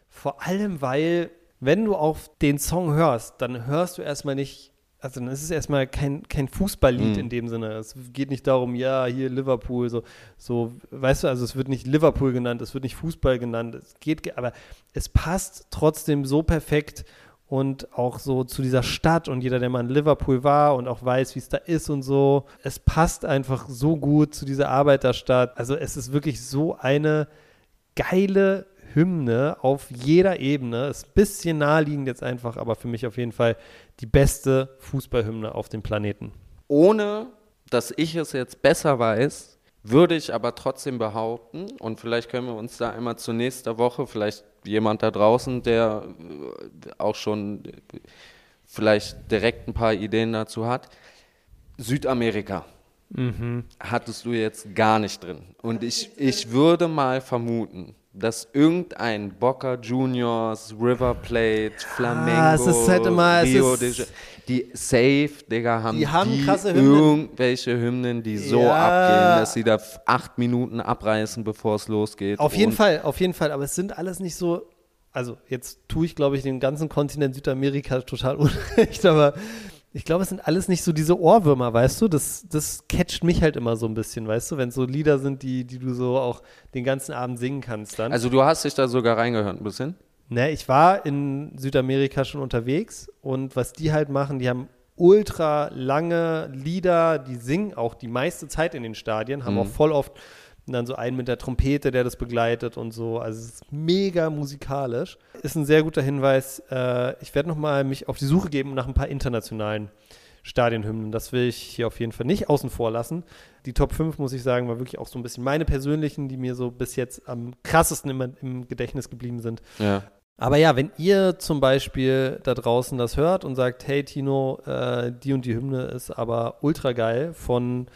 Vor allem, weil, wenn du auf den Song hörst, dann hörst du erstmal nicht, also dann ist es erstmal kein, kein Fußballlied Mhm. in dem Sinne. Es geht nicht darum, ja, hier Liverpool, so, so, weißt du, also es wird nicht Liverpool genannt, es wird nicht Fußball genannt, es geht, ge- aber es passt trotzdem so perfekt und auch so zu dieser Stadt und jeder, der mal in Liverpool war und auch weiß, wie es da ist und so, es passt einfach so gut zu dieser Arbeiterstadt. Also es ist wirklich so eine geile Hymne auf jeder Ebene. Ist ein bisschen naheliegend jetzt einfach, aber für mich auf jeden Fall die beste Fußballhymne auf dem Planeten. Ohne, dass ich es jetzt besser weiß, würde ich aber trotzdem behaupten, und vielleicht können wir uns da einmal zu nächster Woche, vielleicht jemand da draußen, der äh, auch schon äh, vielleicht direkt ein paar Ideen dazu hat, Südamerika. Hattest du jetzt gar nicht drin. Und ich, ich würde mal vermuten, dass irgendein Boca Juniors, River Plate, Flamengo, es ist halt immer- Rio de Janeiro, die safe, Digga, haben Die haben die krasse Hymnen. irgendwelche Hymnen, die so Ja. abgehen, dass sie da acht Minuten abreißen, bevor es losgeht. Auf jeden Fall, auf jeden Fall. Aber es sind alles nicht so. Also, jetzt tue ich, glaube ich, dem ganzen Kontinent Südamerika total unrecht, aber ich glaube, es sind alles nicht so diese Ohrwürmer, weißt du? Das, das catcht mich halt immer so ein bisschen, weißt du? Wenn es so Lieder sind, die, die du so auch den ganzen Abend singen kannst dann. Also du hast dich da sogar reingehört ein bisschen? Ne, ich war in Südamerika schon unterwegs und was die halt machen, die haben ultra lange Lieder, die singen auch die meiste Zeit in den Stadien, haben auch voll oft dann so einen mit der Trompete, der das begleitet und so. Also es ist mega musikalisch. Ist ein sehr guter Hinweis. Äh, ich werde nochmal mich auf die Suche geben nach ein paar internationalen Stadionhymnen. Das will ich hier auf jeden Fall nicht außen vor lassen. Die Top 5, muss ich sagen, war wirklich auch so ein bisschen meine persönlichen, die mir so bis jetzt am krassesten im, im Gedächtnis geblieben sind. Ja. Aber ja, wenn ihr zum Beispiel da draußen das hört und sagt, hey Tino, äh, die und die Hymne ist aber ultra geil von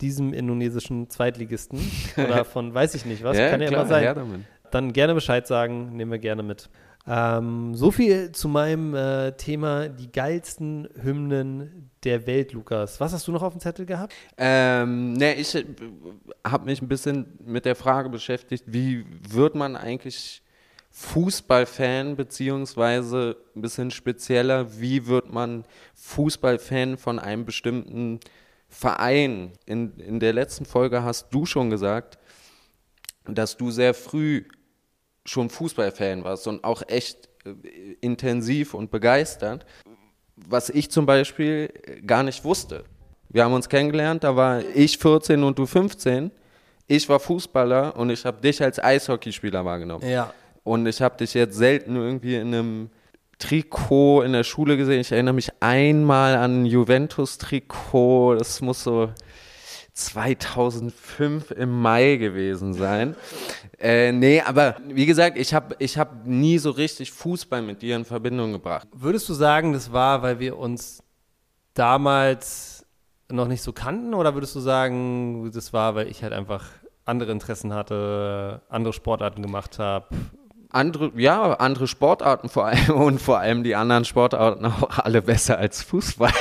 diesem indonesischen Zweitligisten oder von weiß ich nicht was, kann ja klar, immer sein, her damit. dann gerne Bescheid sagen, nehmen wir gerne mit. Ähm, so viel zu meinem äh, Thema, die geilsten Hymnen der Welt, Lukas. Was hast du noch auf dem Zettel gehabt? Ähm, ne, ich äh, habe mich ein bisschen mit der Frage beschäftigt, wie wird man eigentlich Fußballfan, beziehungsweise ein bisschen spezieller, wie wird man Fußballfan von einem bestimmten Verein? In, in der letzten Folge hast du schon gesagt, dass du sehr früh schon Fußballfan warst und auch echt äh, intensiv und begeistert was ich zum Beispiel gar nicht wusste. Wir haben uns kennengelernt, da war ich 14 und du 15. Ich war Fußballer und ich habe dich als Eishockeyspieler wahrgenommen. Ja. Und ich habe dich jetzt selten irgendwie in einem Trikot in der Schule gesehen. Ich erinnere mich einmal an Juventus-Trikot. Das muss so 2005 im Mai gewesen sein. Äh, nee, aber wie gesagt, ich habe ich hab nie so richtig Fußball mit dir in Verbindung gebracht. Würdest du sagen, das war, weil wir uns damals noch nicht so kannten oder würdest du sagen, das war, weil ich halt einfach andere Interessen hatte, andere Sportarten gemacht habe? Andere, ja, andere Sportarten vor allem und vor allem die anderen Sportarten auch alle besser als Fußball.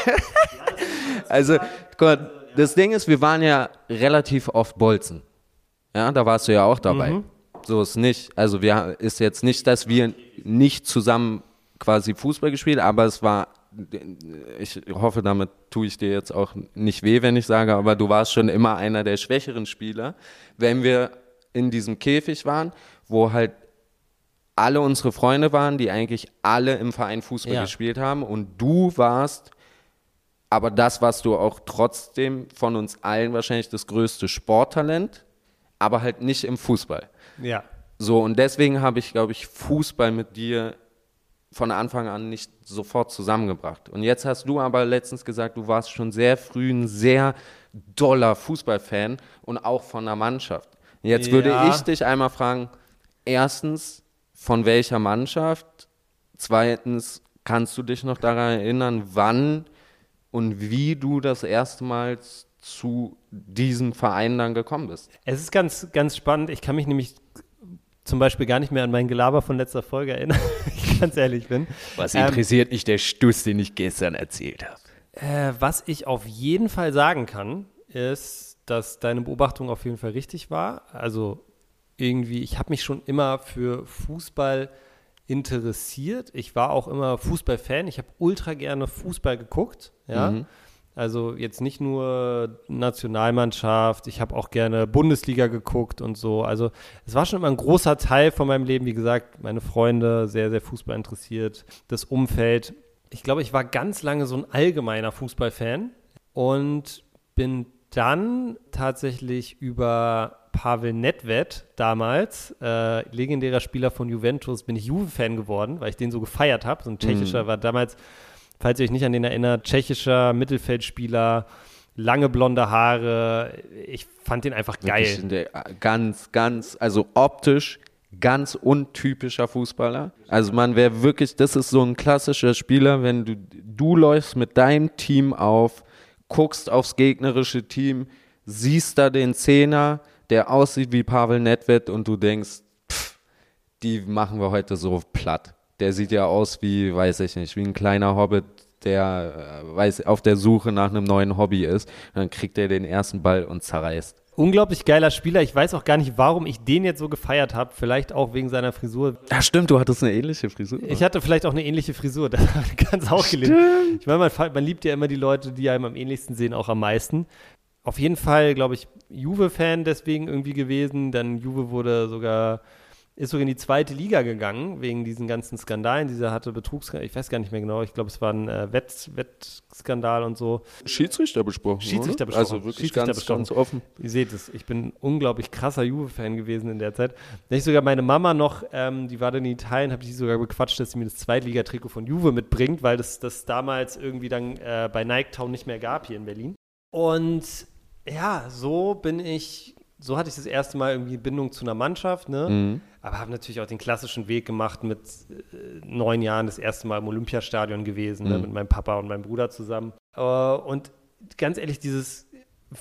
also, mal, das Ding ist, wir waren ja relativ oft Bolzen. Ja, da warst du ja auch dabei. So ist nicht. Also, wir ist jetzt nicht, dass wir nicht zusammen quasi Fußball gespielt, aber es war, ich hoffe, damit tue ich dir jetzt auch nicht weh, wenn ich sage, aber du warst schon immer einer der schwächeren Spieler, wenn wir in diesem Käfig waren, wo halt alle unsere Freunde waren, die eigentlich alle im Verein Fußball Ja. gespielt haben und du warst aber das warst du auch trotzdem von uns allen wahrscheinlich das größte Sporttalent, aber halt nicht im Fußball. Ja. So, und deswegen habe ich, glaube ich, Fußball mit dir von Anfang an nicht sofort zusammengebracht. Und jetzt hast du aber letztens gesagt, du warst schon sehr früh ein sehr doller Fußballfan und auch von der Mannschaft. Jetzt würde Ja. ich dich einmal fragen, erstens, von welcher Mannschaft? Zweitens, kannst du dich noch daran erinnern, wann und wie du das erste Mal zu diesen Vereinen dann gekommen bist. Es ist ganz, ganz spannend. Ich kann mich nämlich zum Beispiel gar nicht mehr an mein Gelaber von letzter Folge erinnern, wenn ich ganz ehrlich bin. Was Ähm, interessiert mich der Stuss, den ich gestern erzählt habe? Äh, was ich auf jeden Fall sagen kann, ist, dass deine Beobachtung auf jeden Fall richtig war. Also irgendwie, ich habe mich schon immer für Fußball interessiert. Ich war auch immer Fußballfan. Ich habe ultra gerne Fußball geguckt. Ja. Mhm. Also jetzt nicht nur Nationalmannschaft, ich habe auch gerne Bundesliga geguckt und so. Also es war schon immer ein großer Teil von meinem Leben. Wie gesagt, meine Freunde, sehr, sehr Fußball interessiert, das Umfeld. Ich glaube, ich war ganz lange so ein allgemeiner Fußballfan und bin dann tatsächlich über Pavel Nedved damals, äh, legendärer Spieler von Juventus, bin ich Juve-Fan geworden, weil ich den so gefeiert habe. So ein tschechischer war damals, falls ihr euch nicht an den erinnert, tschechischer Mittelfeldspieler, lange blonde Haare. Ich fand den einfach geil. der, ganz, ganz, also optisch ganz untypischer Fußballer. Also man wäre wirklich, das ist so ein klassischer Spieler, wenn du, du läufst mit deinem Team auf, guckst aufs gegnerische Team, siehst da den Zehner, der aussieht wie Pavel Nedved und du denkst, pff, die machen wir heute so platt. Der sieht ja aus wie, weiß ich nicht, wie ein kleiner Hobbit, der äh, weiß, auf der Suche nach einem neuen Hobby ist. Und dann kriegt er den ersten Ball und zerreißt. Unglaublich geiler Spieler. Ich weiß auch gar nicht, warum ich den jetzt so gefeiert habe. Vielleicht auch wegen seiner Frisur. Ja, stimmt, du hattest eine ähnliche Frisur. Ich hatte vielleicht auch eine ähnliche Frisur, das kann es auch gelingen. Ich meine, man, man liebt ja immer die Leute, die einem am ähnlichsten sehen, auch am meisten. Auf jeden Fall, glaube ich, Juve-Fan deswegen irgendwie gewesen. Dann Juve wurde sogar, ist sogar in die zweite Liga gegangen, wegen diesen ganzen Skandalen. Dieser hatte Betrugsskandal, ich weiß gar nicht mehr genau, ich glaube, es war ein äh, Wett, Wettskandal und so. Schiedsrichter besprochen. Schiedsrichter besprochen. Also wirklich Schiedsrichter ganz, besprochen. ganz offen. Ihr seht es, ich bin unglaublich krasser Juve-Fan gewesen in der Zeit. Da ich sogar meine Mama noch, ähm, die war dann in Italien, habe ich sie sogar bequatscht, dass sie mir das Zweitligatrikot von Juve mitbringt, weil das das damals irgendwie dann äh, bei Nike Town nicht mehr gab hier in Berlin. Und ja, so bin ich, so hatte ich das erste Mal irgendwie Bindung zu einer Mannschaft, ne? Mhm. Aber habe natürlich auch den klassischen Weg gemacht mit äh, neun Jahren das erste Mal im Olympiastadion gewesen, ne, Mhm. mit meinem Papa und meinem Bruder zusammen. Äh, und ganz ehrlich, dieses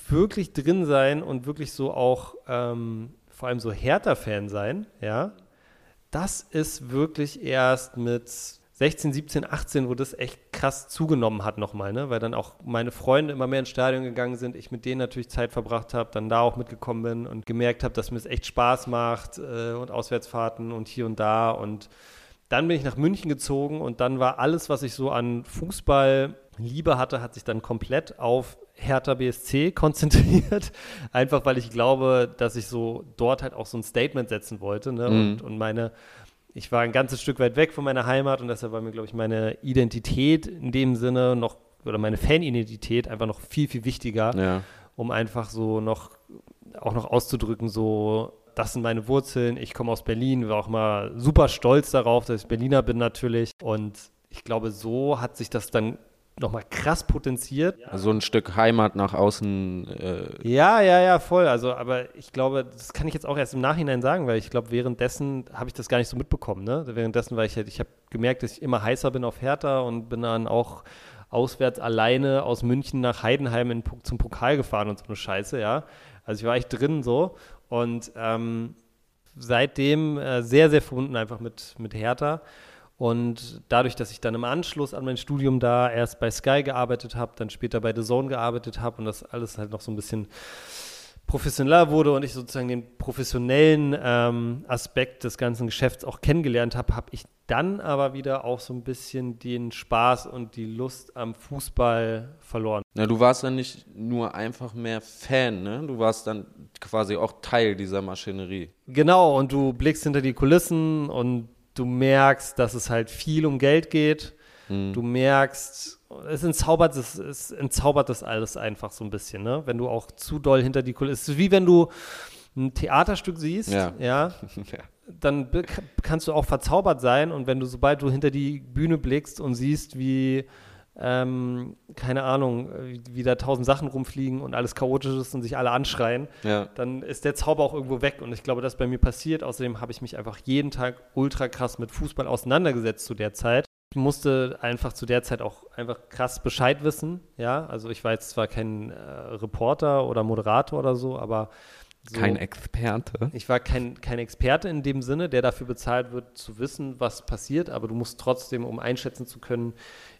wirklich drin sein und wirklich so auch ähm, vor allem so Hertha-Fan sein, ja, das ist wirklich erst mit 16, 17, 18, wo das echt krass zugenommen hat nochmal, ne? weil dann auch meine Freunde immer mehr ins Stadion gegangen sind, ich mit denen natürlich Zeit verbracht habe, dann da auch mitgekommen bin und gemerkt habe, dass mir es echt Spaß macht äh, und Auswärtsfahrten und hier und da und dann bin ich nach München gezogen und dann war alles, was ich so an Fußball Liebe hatte, hat sich dann komplett auf Hertha BSC konzentriert. Einfach weil ich glaube, dass ich so dort halt auch so ein Statement setzen wollte. Ne? Mhm. Und, und meine, ich war ein ganzes Stück weit weg von meiner Heimat und deshalb war mir, glaube ich, meine Identität in dem Sinne noch, oder meine Fanidentität einfach noch viel, viel wichtiger Ja. um einfach so noch auch noch auszudrücken, so das sind meine Wurzeln, ich komme aus Berlin, war auch mal super stolz darauf, dass ich Berliner bin natürlich und ich glaube, so hat sich das dann nochmal krass potenziert. So ein Stück Heimat nach außen. Äh, Ja, ja, ja, voll. Also, aber ich glaube, das kann ich jetzt auch erst im Nachhinein sagen, weil ich glaube, währenddessen habe ich das gar nicht so mitbekommen. Ne? Währenddessen war ich halt, ich habe gemerkt, dass ich immer heißer bin auf Hertha und bin dann auch auswärts alleine aus München nach Heidenheim in, zum Pokal gefahren und so eine Scheiße, ja. Also ich war echt drin so und ähm, seitdem äh, sehr, sehr verbunden einfach mit, mit Hertha. Und dadurch, dass ich dann im Anschluss an mein Studium da erst bei Sky gearbeitet habe, dann später bei The Zone gearbeitet habe und das alles halt noch so ein bisschen professioneller wurde und ich sozusagen den professionellen ähm, Aspekt des ganzen Geschäfts auch kennengelernt habe, habe ich dann aber wieder auch so ein bisschen den Spaß und die Lust am Fußball verloren. na, du warst dann nicht nur einfach mehr Fan, ne? Du warst dann quasi auch Teil dieser Maschinerie. Genau, und du blickst hinter die Kulissen und du merkst, dass es halt viel um Geld geht. Du merkst, es entzaubert, es, es entzaubert das alles einfach so ein bisschen, ne? Wenn du auch zu doll hinter die Kulissen. Es ist wie wenn du ein Theaterstück siehst, Ja. ja, ja. dann kannst du auch verzaubert sein und wenn du, sobald du hinter die Bühne blickst und siehst, wie, ähm, keine Ahnung, wie, da tausend Sachen rumfliegen und alles chaotisch ist und sich alle anschreien, Ja. dann ist der Zauber auch irgendwo weg und ich glaube, das ist bei mir passiert. Außerdem habe ich mich einfach jeden Tag ultra krass mit Fußball auseinandergesetzt zu der Zeit. musste einfach zu der Zeit auch einfach krass Bescheid wissen. Ja, also ich war jetzt zwar kein äh, Reporter oder Moderator oder so, aber so, kein Experte. Ich war kein, kein Experte in dem Sinne, der dafür bezahlt wird, zu wissen, was passiert, aber du musst trotzdem, um einschätzen zu können,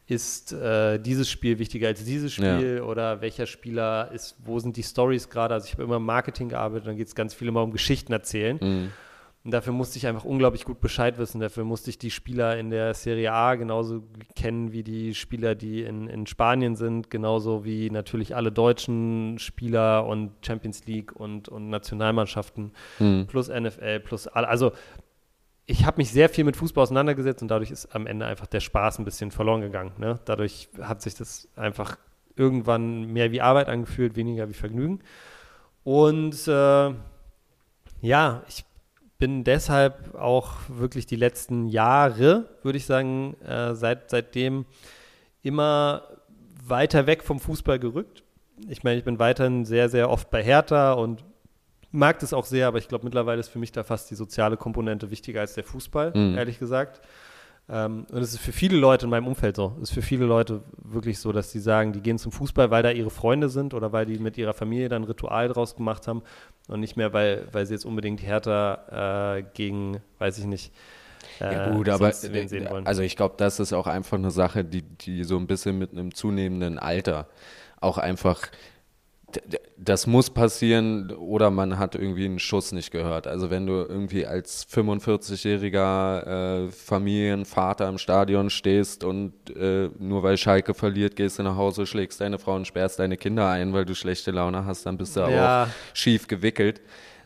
ist äh, dieses Spiel wichtiger als dieses Spiel ja. oder welcher Spieler ist, wo sind die Stories gerade? Also ich habe immer im Marketing gearbeitet, dann geht es ganz viel immer um Geschichten erzählen. Mhm. Und dafür musste ich einfach unglaublich gut Bescheid wissen. Dafür musste ich die Spieler in der Serie A genauso kennen wie die Spieler, die in, in Spanien sind, genauso wie natürlich alle deutschen Spieler und Champions League und, und Nationalmannschaften mhm. plus NFL plus alle. Also ich habe mich sehr viel mit Fußball auseinandergesetzt und dadurch ist am Ende einfach der Spaß ein bisschen verloren gegangen. Ne? Dadurch hat sich das einfach irgendwann mehr wie Arbeit angefühlt, weniger wie Vergnügen. Und äh, ja, ich bin deshalb auch wirklich die letzten Jahre, würde ich sagen, äh, seit, seitdem immer weiter weg vom Fußball gerückt. Ich meine, ich bin weiterhin sehr, sehr oft bei Hertha und mag das auch sehr, aber ich glaube, mittlerweile ist für mich da fast die soziale Komponente wichtiger als der Fußball, mhm. ehrlich gesagt. Ähm, und es ist für viele Leute in meinem Umfeld so. Es ist für viele Leute wirklich so, dass sie sagen, die gehen zum Fußball, weil da ihre Freunde sind oder weil die mit ihrer Familie dann ein Ritual draus gemacht haben und nicht mehr, weil, weil sie jetzt unbedingt härter äh, gegen, weiß ich nicht, äh, ja gut, aber also ich glaube, das ist auch einfach eine Sache, die, die so ein bisschen mit einem zunehmenden Alter auch einfach das muss passieren oder man hat irgendwie einen Schuss nicht gehört. Also wenn du irgendwie als 45-jähriger äh, Familienvater im Stadion stehst und äh, nur weil Schalke verliert, gehst du nach Hause, schlägst deine Frau und sperrst deine Kinder ein, weil du schlechte Laune hast, dann bist du ja. auch schief gewickelt.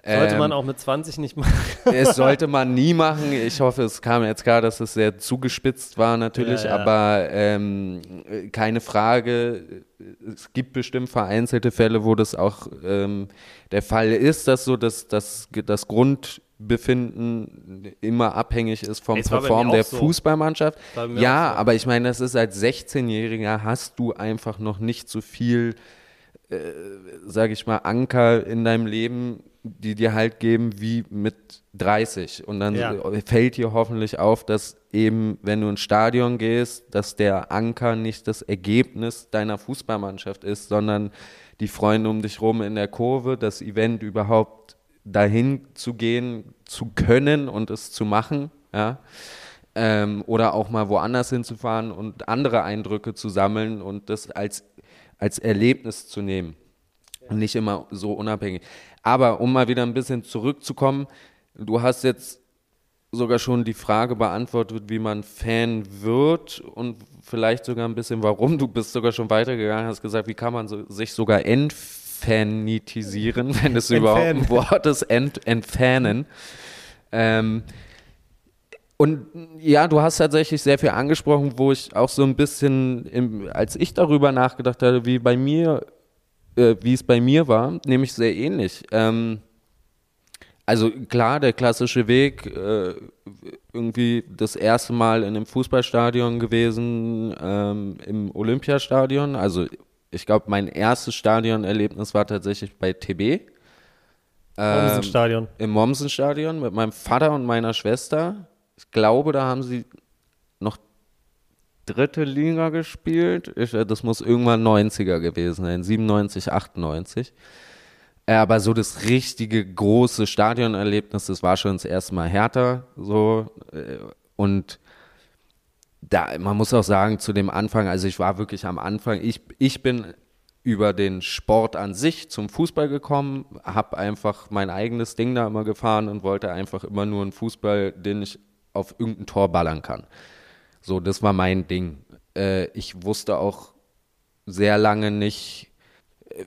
Sollte ähm, man auch mit 20 nicht machen. es sollte man nie machen. Ich hoffe, es kam jetzt klar, dass es sehr zugespitzt war natürlich, ja, ja. aber ähm, keine Frage. Es gibt bestimmt vereinzelte Fälle, wo das auch ähm, der Fall ist, dass so das, das, das Grundbefinden immer abhängig ist vom Perform der so. Fußballmannschaft. Ja, so. aber ich meine, das ist als 16-Jähriger hast du einfach noch nicht so viel äh, sage ich mal, Anker in deinem Leben, die dir halt geben wie mit 30. Und dann ja. fällt dir hoffentlich auf, dass eben, wenn du ins Stadion gehst, dass der Anker nicht das Ergebnis deiner Fußballmannschaft ist, sondern die Freunde um dich rum in der Kurve, das Event überhaupt dahin zu gehen, zu können und es zu machen, ja. Ähm, oder auch mal woanders hinzufahren und andere Eindrücke zu sammeln und das als, als Erlebnis zu nehmen. Nicht immer so unabhängig. Aber um mal wieder ein bisschen zurückzukommen, du hast jetzt sogar schon die Frage beantwortet, wie man Fan wird und vielleicht sogar ein bisschen warum. Du bist sogar schon weitergegangen, hast gesagt, wie kann man so, sich sogar entfanitisieren, wenn es überhaupt ein Wort ist, ent, entfanen. Ähm, und ja, du hast tatsächlich sehr viel angesprochen, wo ich auch so ein bisschen, im, als ich darüber nachgedacht habe, wie bei mir äh, wie es bei mir war, nämlich sehr ähnlich. Ähm, also klar, der klassische Weg, äh, irgendwie das erste Mal in einem Fußballstadion gewesen, ähm, im Olympiastadion. Also ich glaube, mein erstes Stadionerlebnis war tatsächlich bei TB. Ähm, Mommsenstadion. Im Mommsenstadion mit meinem Vater und meiner Schwester. Ich glaube, da haben sie dritte Liga gespielt. Ich, äh, das muss irgendwann 90er gewesen sein, 97, 98. Äh, aber so das richtige große Stadionerlebnis, das war schon das erste Mal härter. So, äh, und da, man muss auch sagen, zu dem Anfang, also ich war wirklich am Anfang, ich, ich bin über den Sport an sich zum Fußball gekommen, habe einfach mein eigenes Ding da immer gefahren und wollte einfach immer nur einen Fußball, den ich auf irgendein Tor ballern kann. So, das war mein Ding. Äh, ich wusste auch sehr lange nicht,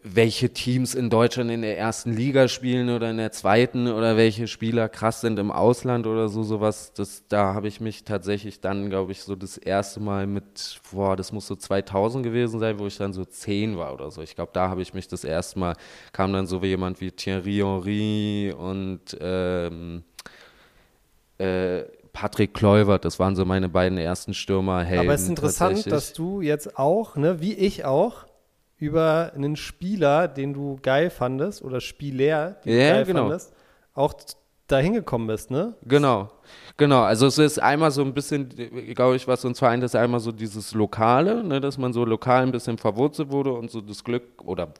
welche Teams in Deutschland in der ersten Liga spielen oder in der zweiten oder welche Spieler krass sind im Ausland oder so sowas. Das, da habe ich mich tatsächlich dann, glaube ich, so das erste Mal mit, boah, das muss so 2000 gewesen sein, wo ich dann so zehn war oder so. Ich glaube, da habe ich mich das erste Mal, kam dann so wie jemand wie Thierry Henry und ähm, äh, Patrick Kluivert, das waren so meine beiden ersten Stürmer. Aber es ist interessant, dass du jetzt auch, ne, wie ich auch, über einen Spieler, den du geil fandest, oder Spieler, den ja, du geil genau. fandest, auch da hingekommen bist, ne? Genau, genau. Also es ist einmal so ein bisschen, glaube ich, was uns vereint, ist einmal so dieses Lokale, ne, dass man so lokal ein bisschen verwurzelt wurde und so das Glück, oder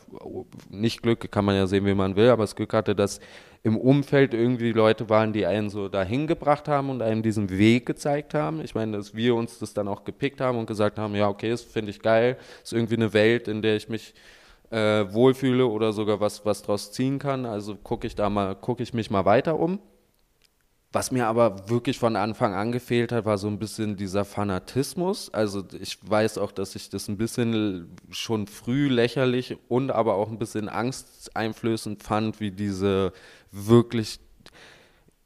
nicht Glück, kann man ja sehen, wie man will, aber das Glück hatte, dass im Umfeld irgendwie Leute waren, die einen so dahin gebracht haben und einem diesen Weg gezeigt haben. Ich meine, dass wir uns das dann auch gepickt haben und gesagt haben, ja, okay, das finde ich geil, ist irgendwie eine Welt, in der ich mich äh, wohlfühle oder sogar was, was draus ziehen kann. Also gucke ich da mal, gucke ich mich mal weiter um. Was mir aber wirklich von Anfang an gefehlt hat, war so ein bisschen dieser Fanatismus. Also ich weiß auch, dass ich das ein bisschen schon früh lächerlich und aber auch ein bisschen angsteinflößend fand, wie diese wirklich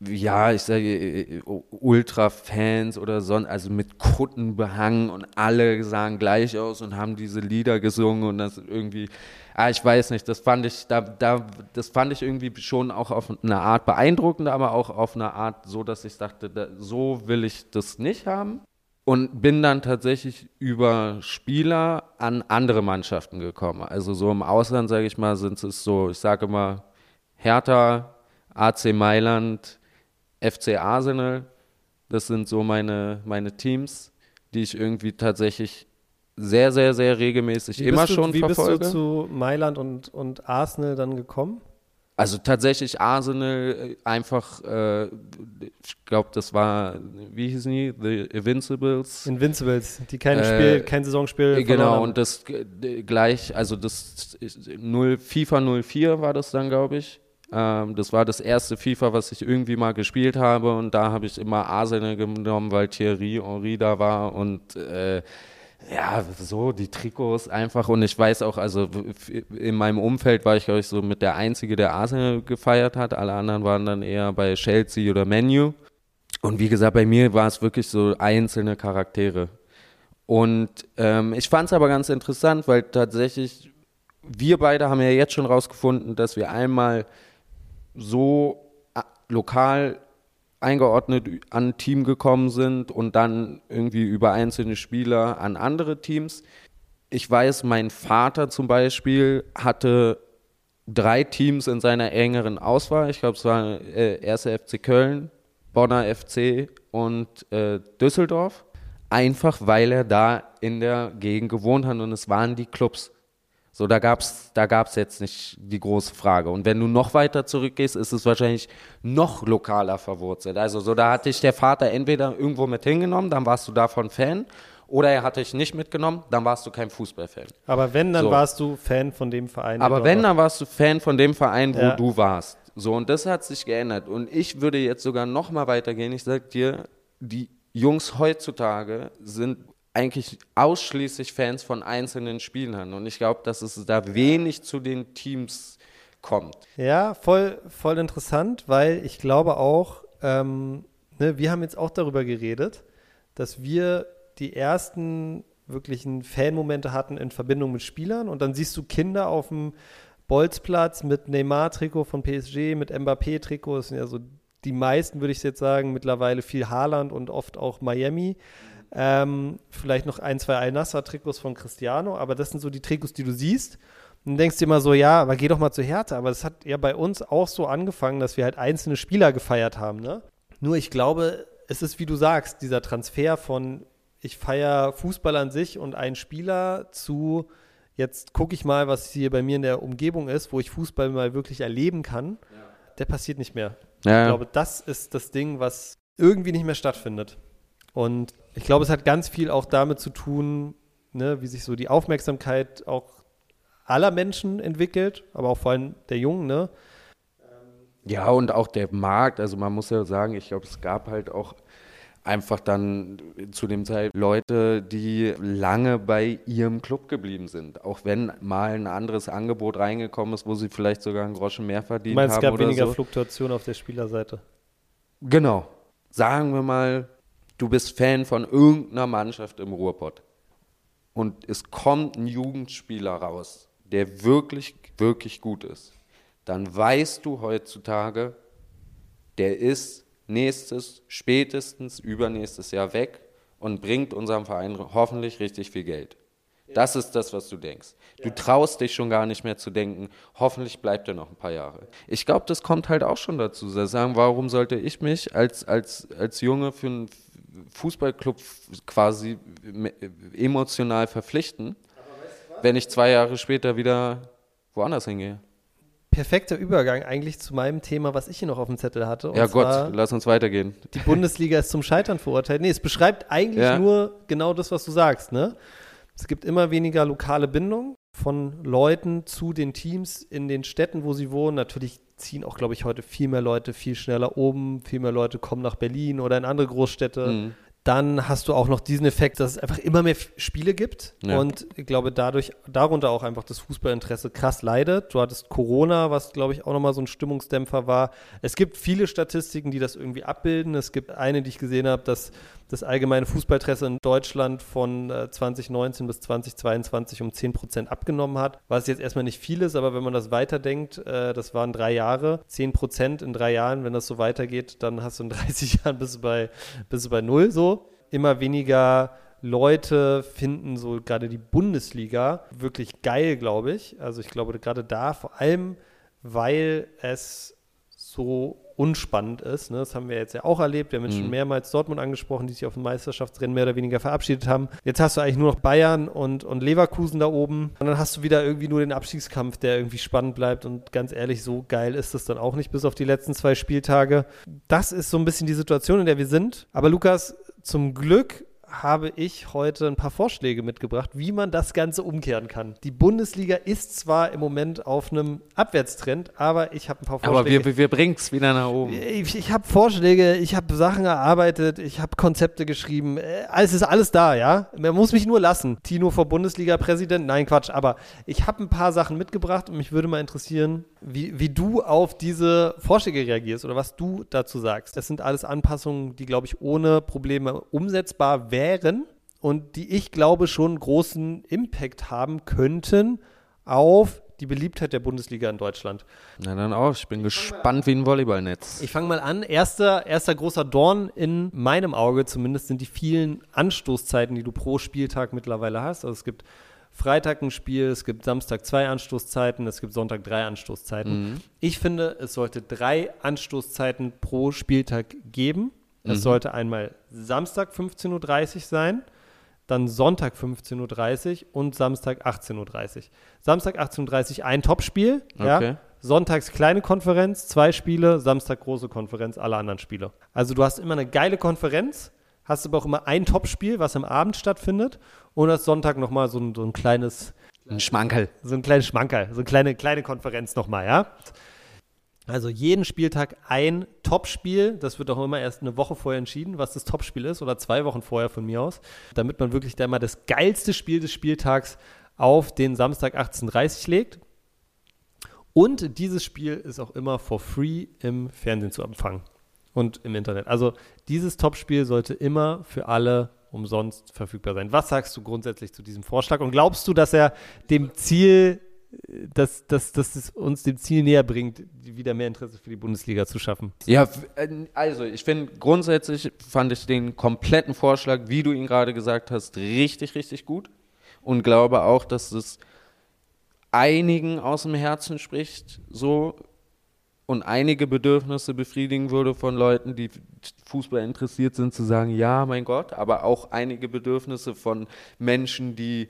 ja, ich sage äh, Ultra-Fans oder so, also mit Kutten behangen und alle sahen gleich aus und haben diese Lieder gesungen und das irgendwie, ah, ich weiß nicht, das fand ich, da, da, das fand ich irgendwie schon auch auf eine Art beeindruckend, aber auch auf eine Art so, dass ich dachte, da, so will ich das nicht haben. Und bin dann tatsächlich über Spieler an andere Mannschaften gekommen. Also so im Ausland, sage ich mal, sind es so, ich sage immer, Hertha, AC Mailand, FC Arsenal. Das sind so meine, meine Teams, die ich irgendwie tatsächlich sehr, sehr, sehr regelmäßig wie immer du, schon wie verfolge. Wie bist du zu Mailand und, und Arsenal dann gekommen? Also tatsächlich Arsenal äh, einfach, äh, ich glaube, das war, wie hießen die? The Invincibles. Invincibles, die kein Äh, Spiel, kein Saisonspiel Genau, verloren und das äh, gleich, also das ist 0, FIFA 04 war das dann, glaube ich. Ähm, das war das erste FIFA, was ich irgendwie mal gespielt habe und da habe ich immer Arsenal genommen, weil Thierry Henry da war und äh, ja, so die Trikots einfach und ich weiß auch, also in meinem Umfeld war ich, glaube ich, so mit der Einzige, der Arsenal gefeiert hat. Alle anderen waren dann eher bei Chelsea oder Menu. Und wie gesagt, bei mir war es wirklich so einzelne Charaktere. Und ähm, ich fand es aber ganz interessant, weil tatsächlich wir beide haben ja jetzt schon rausgefunden, dass wir einmal so äh, lokal eingeordnet an Team gekommen sind und dann irgendwie über einzelne Spieler an andere Teams. Ich weiß, mein Vater zum Beispiel hatte drei Teams in seiner engeren Auswahl. Ich glaube, es war äh, 1. FC Köln, Bonner FC und äh, Düsseldorf. Einfach weil er da in der Gegend gewohnt hat und es waren die Clubs. So, da gab's, da gab's jetzt nicht die große Frage. Und wenn du noch weiter zurückgehst, ist es wahrscheinlich noch lokaler verwurzelt. Also, so, da hat dich der Vater entweder irgendwo mit hingenommen, dann warst du davon Fan, oder er hat dich nicht mitgenommen, dann warst du kein Fußballfan. Aber wenn, dann So. warst du Fan von dem Verein. Aber wenn, dann warst du Fan von dem Verein, wo Ja. du warst. So, und das hat sich geändert. Und ich würde jetzt sogar noch mal weitergehen. Ich sag dir, die Jungs heutzutage sind eigentlich ausschließlich Fans von einzelnen Spielern. Und ich glaube, dass es da wenig zu den Teams kommt. Ja, voll, voll interessant, weil ich glaube auch, ähm, ne, wir haben jetzt auch darüber geredet, dass wir die ersten wirklichen Fanmomente hatten in Verbindung mit Spielern und dann siehst du Kinder auf dem Bolzplatz mit Neymar-Trikot von PSG, mit Mbappé-Trikot, das sind ja so die meisten, würde ich jetzt sagen, mittlerweile viel Haaland und oft auch Miami. Ähm, vielleicht noch ein, zwei Al-Nassr-Trikots von Cristiano, aber das sind so die Trikots, die du siehst. Und dann denkst du immer so, ja, aber geh doch mal zu Hertha. Aber das hat ja bei uns auch so angefangen, dass wir halt einzelne Spieler gefeiert haben, ne? Nur ich glaube, es ist, wie du sagst, dieser Transfer von ich feiere Fußball an sich und einen Spieler zu jetzt gucke ich mal, was hier bei mir in der Umgebung ist, wo ich Fußball mal wirklich erleben kann, der passiert nicht mehr. Ich glaube, das ist das Ding, was irgendwie nicht mehr stattfindet. Und ich glaube, es hat ganz viel auch damit zu tun, ne, wie sich so die Aufmerksamkeit auch aller Menschen entwickelt, aber auch vor allem der Jungen, ne? Ja, und auch der Markt, also man muss ja sagen, ich glaube, es gab halt auch einfach dann zu dem Zeit Leute, die lange bei ihrem Club geblieben sind. Auch wenn mal ein anderes Angebot reingekommen ist, wo sie vielleicht sogar einen Groschen mehr verdient meinst, es haben gab oder weniger so. Fluktuation auf der Spielerseite. Genau. Sagen wir mal, du bist Fan von irgendeiner Mannschaft im Ruhrpott und es kommt ein Jugendspieler raus, der wirklich, wirklich gut ist. Dann weißt du heutzutage, der ist nächstes, spätestens übernächstes Jahr weg und bringt unserem Verein hoffentlich richtig viel Geld. Das ist das, was du denkst. Du traust dich schon gar nicht mehr zu denken, hoffentlich bleibt er noch ein paar Jahre. Ich glaube, das kommt halt auch schon dazu. Sie sagen, warum sollte ich mich als, als, als Junge für einen Fußballclub quasi emotional verpflichten, wenn ich zwei Jahre später wieder woanders hingehe? perfekter Übergang eigentlich zu meinem Thema, was ich hier noch auf dem Zettel hatte. ja Gott, lass uns weitergehen. Die Bundesliga ist zum Scheitern verurteilt. Nee, es beschreibt eigentlich ja. nur genau das, was du sagst. Ne? Es gibt immer weniger lokale Bindung von Leuten zu den Teams in den Städten, wo sie wohnen. Natürlich ziehen auch, glaube ich, heute viel mehr Leute viel schneller oben. Viel mehr Leute kommen nach Berlin oder in andere Großstädte. Mhm. Dann hast du auch noch diesen Effekt, dass es einfach immer mehr Spiele gibt ja. und ich glaube dadurch darunter auch einfach das Fußballinteresse krass leidet. Du hattest Corona, was glaube ich auch nochmal so ein Stimmungsdämpfer war. Es gibt viele Statistiken, die das irgendwie abbilden. Es gibt eine, die ich gesehen habe, dass das allgemeine Fußballinteresse in Deutschland von 2019 äh, bis 2022 um 10 Prozent abgenommen hat, was jetzt erstmal nicht viel ist, aber wenn man das weiterdenkt, äh, das waren drei Jahre, 10 Prozent in drei Jahren, wenn das so weitergeht, dann hast du in 30 Jahren bis bei, bis bei null so. Immer weniger Leute finden so gerade die Bundesliga wirklich geil, glaube ich. Also ich glaube gerade da vor allem, weil es so unspannend ist. Ne? Das haben wir jetzt ja auch erlebt. Wir haben jetzt mhm. schon mehrmals Dortmund angesprochen, die sich auf dem Meisterschaftsrennen mehr oder weniger verabschiedet haben. Jetzt hast du eigentlich nur noch Bayern und, und Leverkusen da oben. Und dann hast du wieder irgendwie nur den Abstiegskampf, der irgendwie spannend bleibt. Und ganz ehrlich, so geil ist das dann auch nicht, bis auf die letzten zwei Spieltage. Das ist so ein bisschen die Situation, in der wir sind. Aber Lukas, zum Glück habe ich heute ein paar Vorschläge mitgebracht, wie man das Ganze umkehren kann. Die Bundesliga ist zwar im Moment auf einem Abwärtstrend, aber ich habe ein paar Vorschläge. Aber wir, wir bringen es wieder nach oben. Ich, ich habe Vorschläge, ich habe Sachen erarbeitet, ich habe Konzepte geschrieben. Äh, es ist alles da, ja. Man muss mich nur lassen. Tino vor Bundesliga-Präsident? Nein, Quatsch. Aber ich habe ein paar Sachen mitgebracht und mich würde mal interessieren, wie, wie du auf diese Vorschläge reagierst oder was du dazu sagst. Das sind alles Anpassungen, die, glaube ich, ohne Probleme umsetzbar wären und die ich glaube schon großen Impact haben könnten auf die Beliebtheit der Bundesliga in Deutschland. Na dann auch, ich bin ich gespannt wie ein Volleyballnetz. Ich fange mal an. Erster, erster großer Dorn in meinem Auge zumindest sind die vielen Anstoßzeiten, die du pro Spieltag mittlerweile hast. Also es gibt Freitag ein Spiel, es gibt Samstag zwei Anstoßzeiten, es gibt Sonntag drei Anstoßzeiten. Mhm. Ich finde, es sollte drei Anstoßzeiten pro Spieltag geben. Mhm. Es sollte einmal Samstag 15.30 Uhr sein, dann Sonntag 15.30 Uhr und Samstag 18.30 Uhr. Samstag 18.30 Uhr ein Topspiel, okay. ja. Sonntags kleine Konferenz, zwei Spiele, Samstag große Konferenz, alle anderen Spiele. Also du hast immer eine geile Konferenz, hast aber auch immer ein Topspiel, was am Abend stattfindet und das Sonntag nochmal so ein, so ein kleines ein Schmankerl. So ein kleines Schmankerl, so eine kleine, kleine Konferenz nochmal, ja. Also jeden Spieltag ein Topspiel. Das wird auch immer erst eine Woche vorher entschieden, was das Topspiel ist, oder zwei Wochen vorher von mir aus, damit man wirklich da mal das geilste Spiel des Spieltags auf den Samstag 18.30 legt. Und dieses Spiel ist auch immer for free im Fernsehen zu empfangen und im Internet. Also dieses Topspiel sollte immer für alle umsonst verfügbar sein. Was sagst du grundsätzlich zu diesem Vorschlag und glaubst du, dass er dem Ziel, dass, dass, dass es uns dem Ziel näher bringt, wieder mehr Interesse für die Bundesliga zu schaffen? Ja, äh, also ich finde grundsätzlich fand ich den kompletten Vorschlag, wie du ihn gerade gesagt hast, richtig, richtig gut und glaube auch, dass es einigen aus dem Herzen spricht, so und einige Bedürfnisse befriedigen würde von Leuten, die Fußball interessiert sind, zu sagen, ja, mein Gott, aber auch einige Bedürfnisse von Menschen, die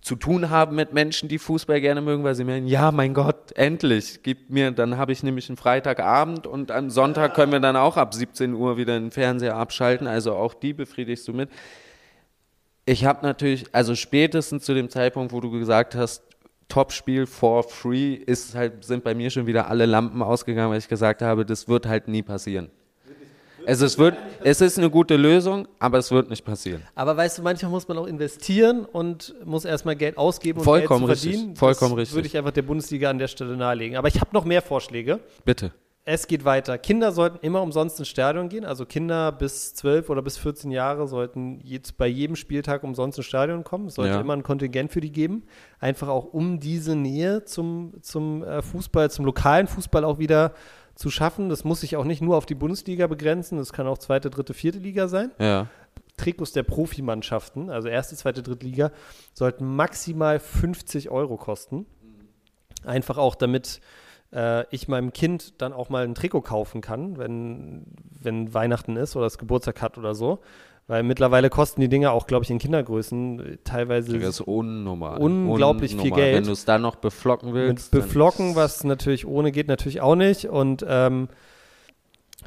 zu tun haben mit Menschen, die Fußball gerne mögen, weil sie meinen, ja, mein Gott, endlich, gib mir, dann habe ich nämlich einen Freitagabend und am Sonntag können wir dann auch ab 17 Uhr wieder den Fernseher abschalten, also auch die befriedigst du mit. Ich habe natürlich, also spätestens zu dem Zeitpunkt, wo du gesagt hast, Topspiel for free ist halt, sind bei mir schon wieder alle Lampen ausgegangen, weil ich gesagt habe, das wird halt nie passieren. Also es, wird, es ist eine gute Lösung, aber es wird nicht passieren. Aber weißt du, manchmal muss man auch investieren und muss erstmal Geld ausgeben und Vollkommen Geld zu verdienen. Richtig. Vollkommen das richtig. würde ich einfach der Bundesliga an der Stelle nahelegen. Aber ich habe noch mehr Vorschläge. Bitte. Es geht weiter. Kinder sollten immer umsonst ins Stadion gehen. Also Kinder bis 12 oder bis 14 Jahre sollten jetzt bei jedem Spieltag umsonst ins Stadion kommen. Es sollte ja. immer ein Kontingent für die geben. Einfach auch um diese Nähe zum, zum äh, Fußball, zum lokalen Fußball auch wieder zu schaffen. Das muss sich auch nicht nur auf die Bundesliga begrenzen. Das kann auch zweite, dritte, vierte Liga sein. Ja. Trikots der Profimannschaften, also erste, zweite, dritte Liga, sollten maximal 50 Euro kosten. Einfach auch, damit äh, ich meinem Kind dann auch mal ein Trikot kaufen kann, wenn, wenn Weihnachten ist oder es Geburtstag hat oder so. Weil mittlerweile kosten die Dinge auch, glaube ich, in Kindergrößen äh, teilweise Das ist unnormal. unglaublich viel Unnormal. Geld. Wenn du es dann noch beflocken mit willst. dann- beflocken, was natürlich ohne geht, natürlich auch nicht. Und ähm,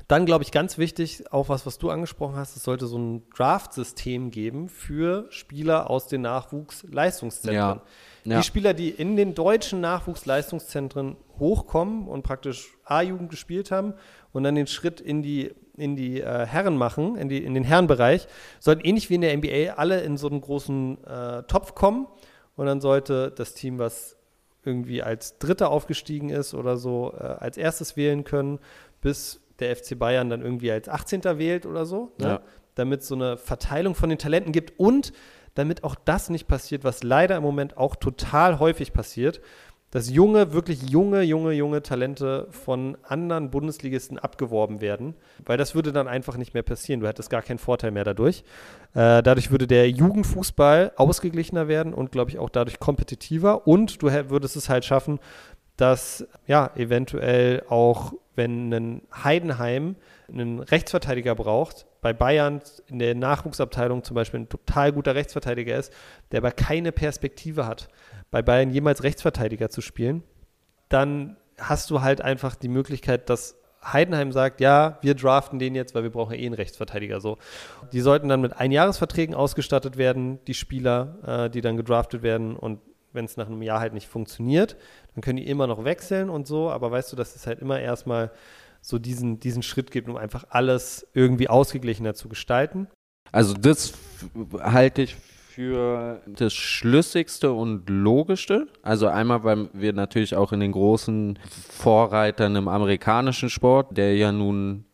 dann, glaube ich, ganz wichtig, auch was, was du angesprochen hast, es sollte so ein Draft-System geben für Spieler aus den Nachwuchsleistungszentren. Ja. Ja. Die Spieler, die in den deutschen Nachwuchsleistungszentren hochkommen und praktisch A-Jugend gespielt haben und dann den Schritt in die, in die äh, Herren machen, in, die, in den Herrenbereich, sollten ähnlich wie in der NBA alle in so einen großen äh, Topf kommen und dann sollte das Team, was irgendwie als Dritter aufgestiegen ist oder so, äh, als erstes wählen können, bis der FC Bayern dann irgendwie als 18. wählt oder so, ne? Ja. damit es so eine Verteilung von den Talenten gibt und damit auch das nicht passiert, was leider im Moment auch total häufig passiert, dass junge, wirklich junge, junge, junge Talente von anderen Bundesligisten abgeworben werden, weil das würde dann einfach nicht mehr passieren. Du hättest gar keinen Vorteil mehr dadurch. Äh, dadurch würde der Jugendfußball ausgeglichener werden und, glaube ich, auch dadurch kompetitiver und du würdest es halt schaffen, dass ja eventuell auch, wenn ein Heidenheim einen Rechtsverteidiger braucht, bei Bayern in der Nachwuchsabteilung zum Beispiel ein total guter Rechtsverteidiger ist, der aber keine Perspektive hat, bei Bayern jemals Rechtsverteidiger zu spielen, dann hast du halt einfach die Möglichkeit, dass Heidenheim sagt, ja, wir draften den jetzt, weil wir brauchen eh einen Rechtsverteidiger. So, die sollten dann mit Einjahresverträgen ausgestattet werden, die Spieler, äh, die dann gedraftet werden und wenn es nach einem Jahr halt nicht funktioniert, dann können die immer noch wechseln und so, aber weißt du, dass es halt immer erstmal so diesen, diesen Schritt gibt, um einfach alles irgendwie ausgeglichener zu gestalten. Also das halte ich für das Schlüssigste und Logischste. Also einmal, weil wir natürlich auch in den großen Vorreitern im amerikanischen Sport, der ja nun,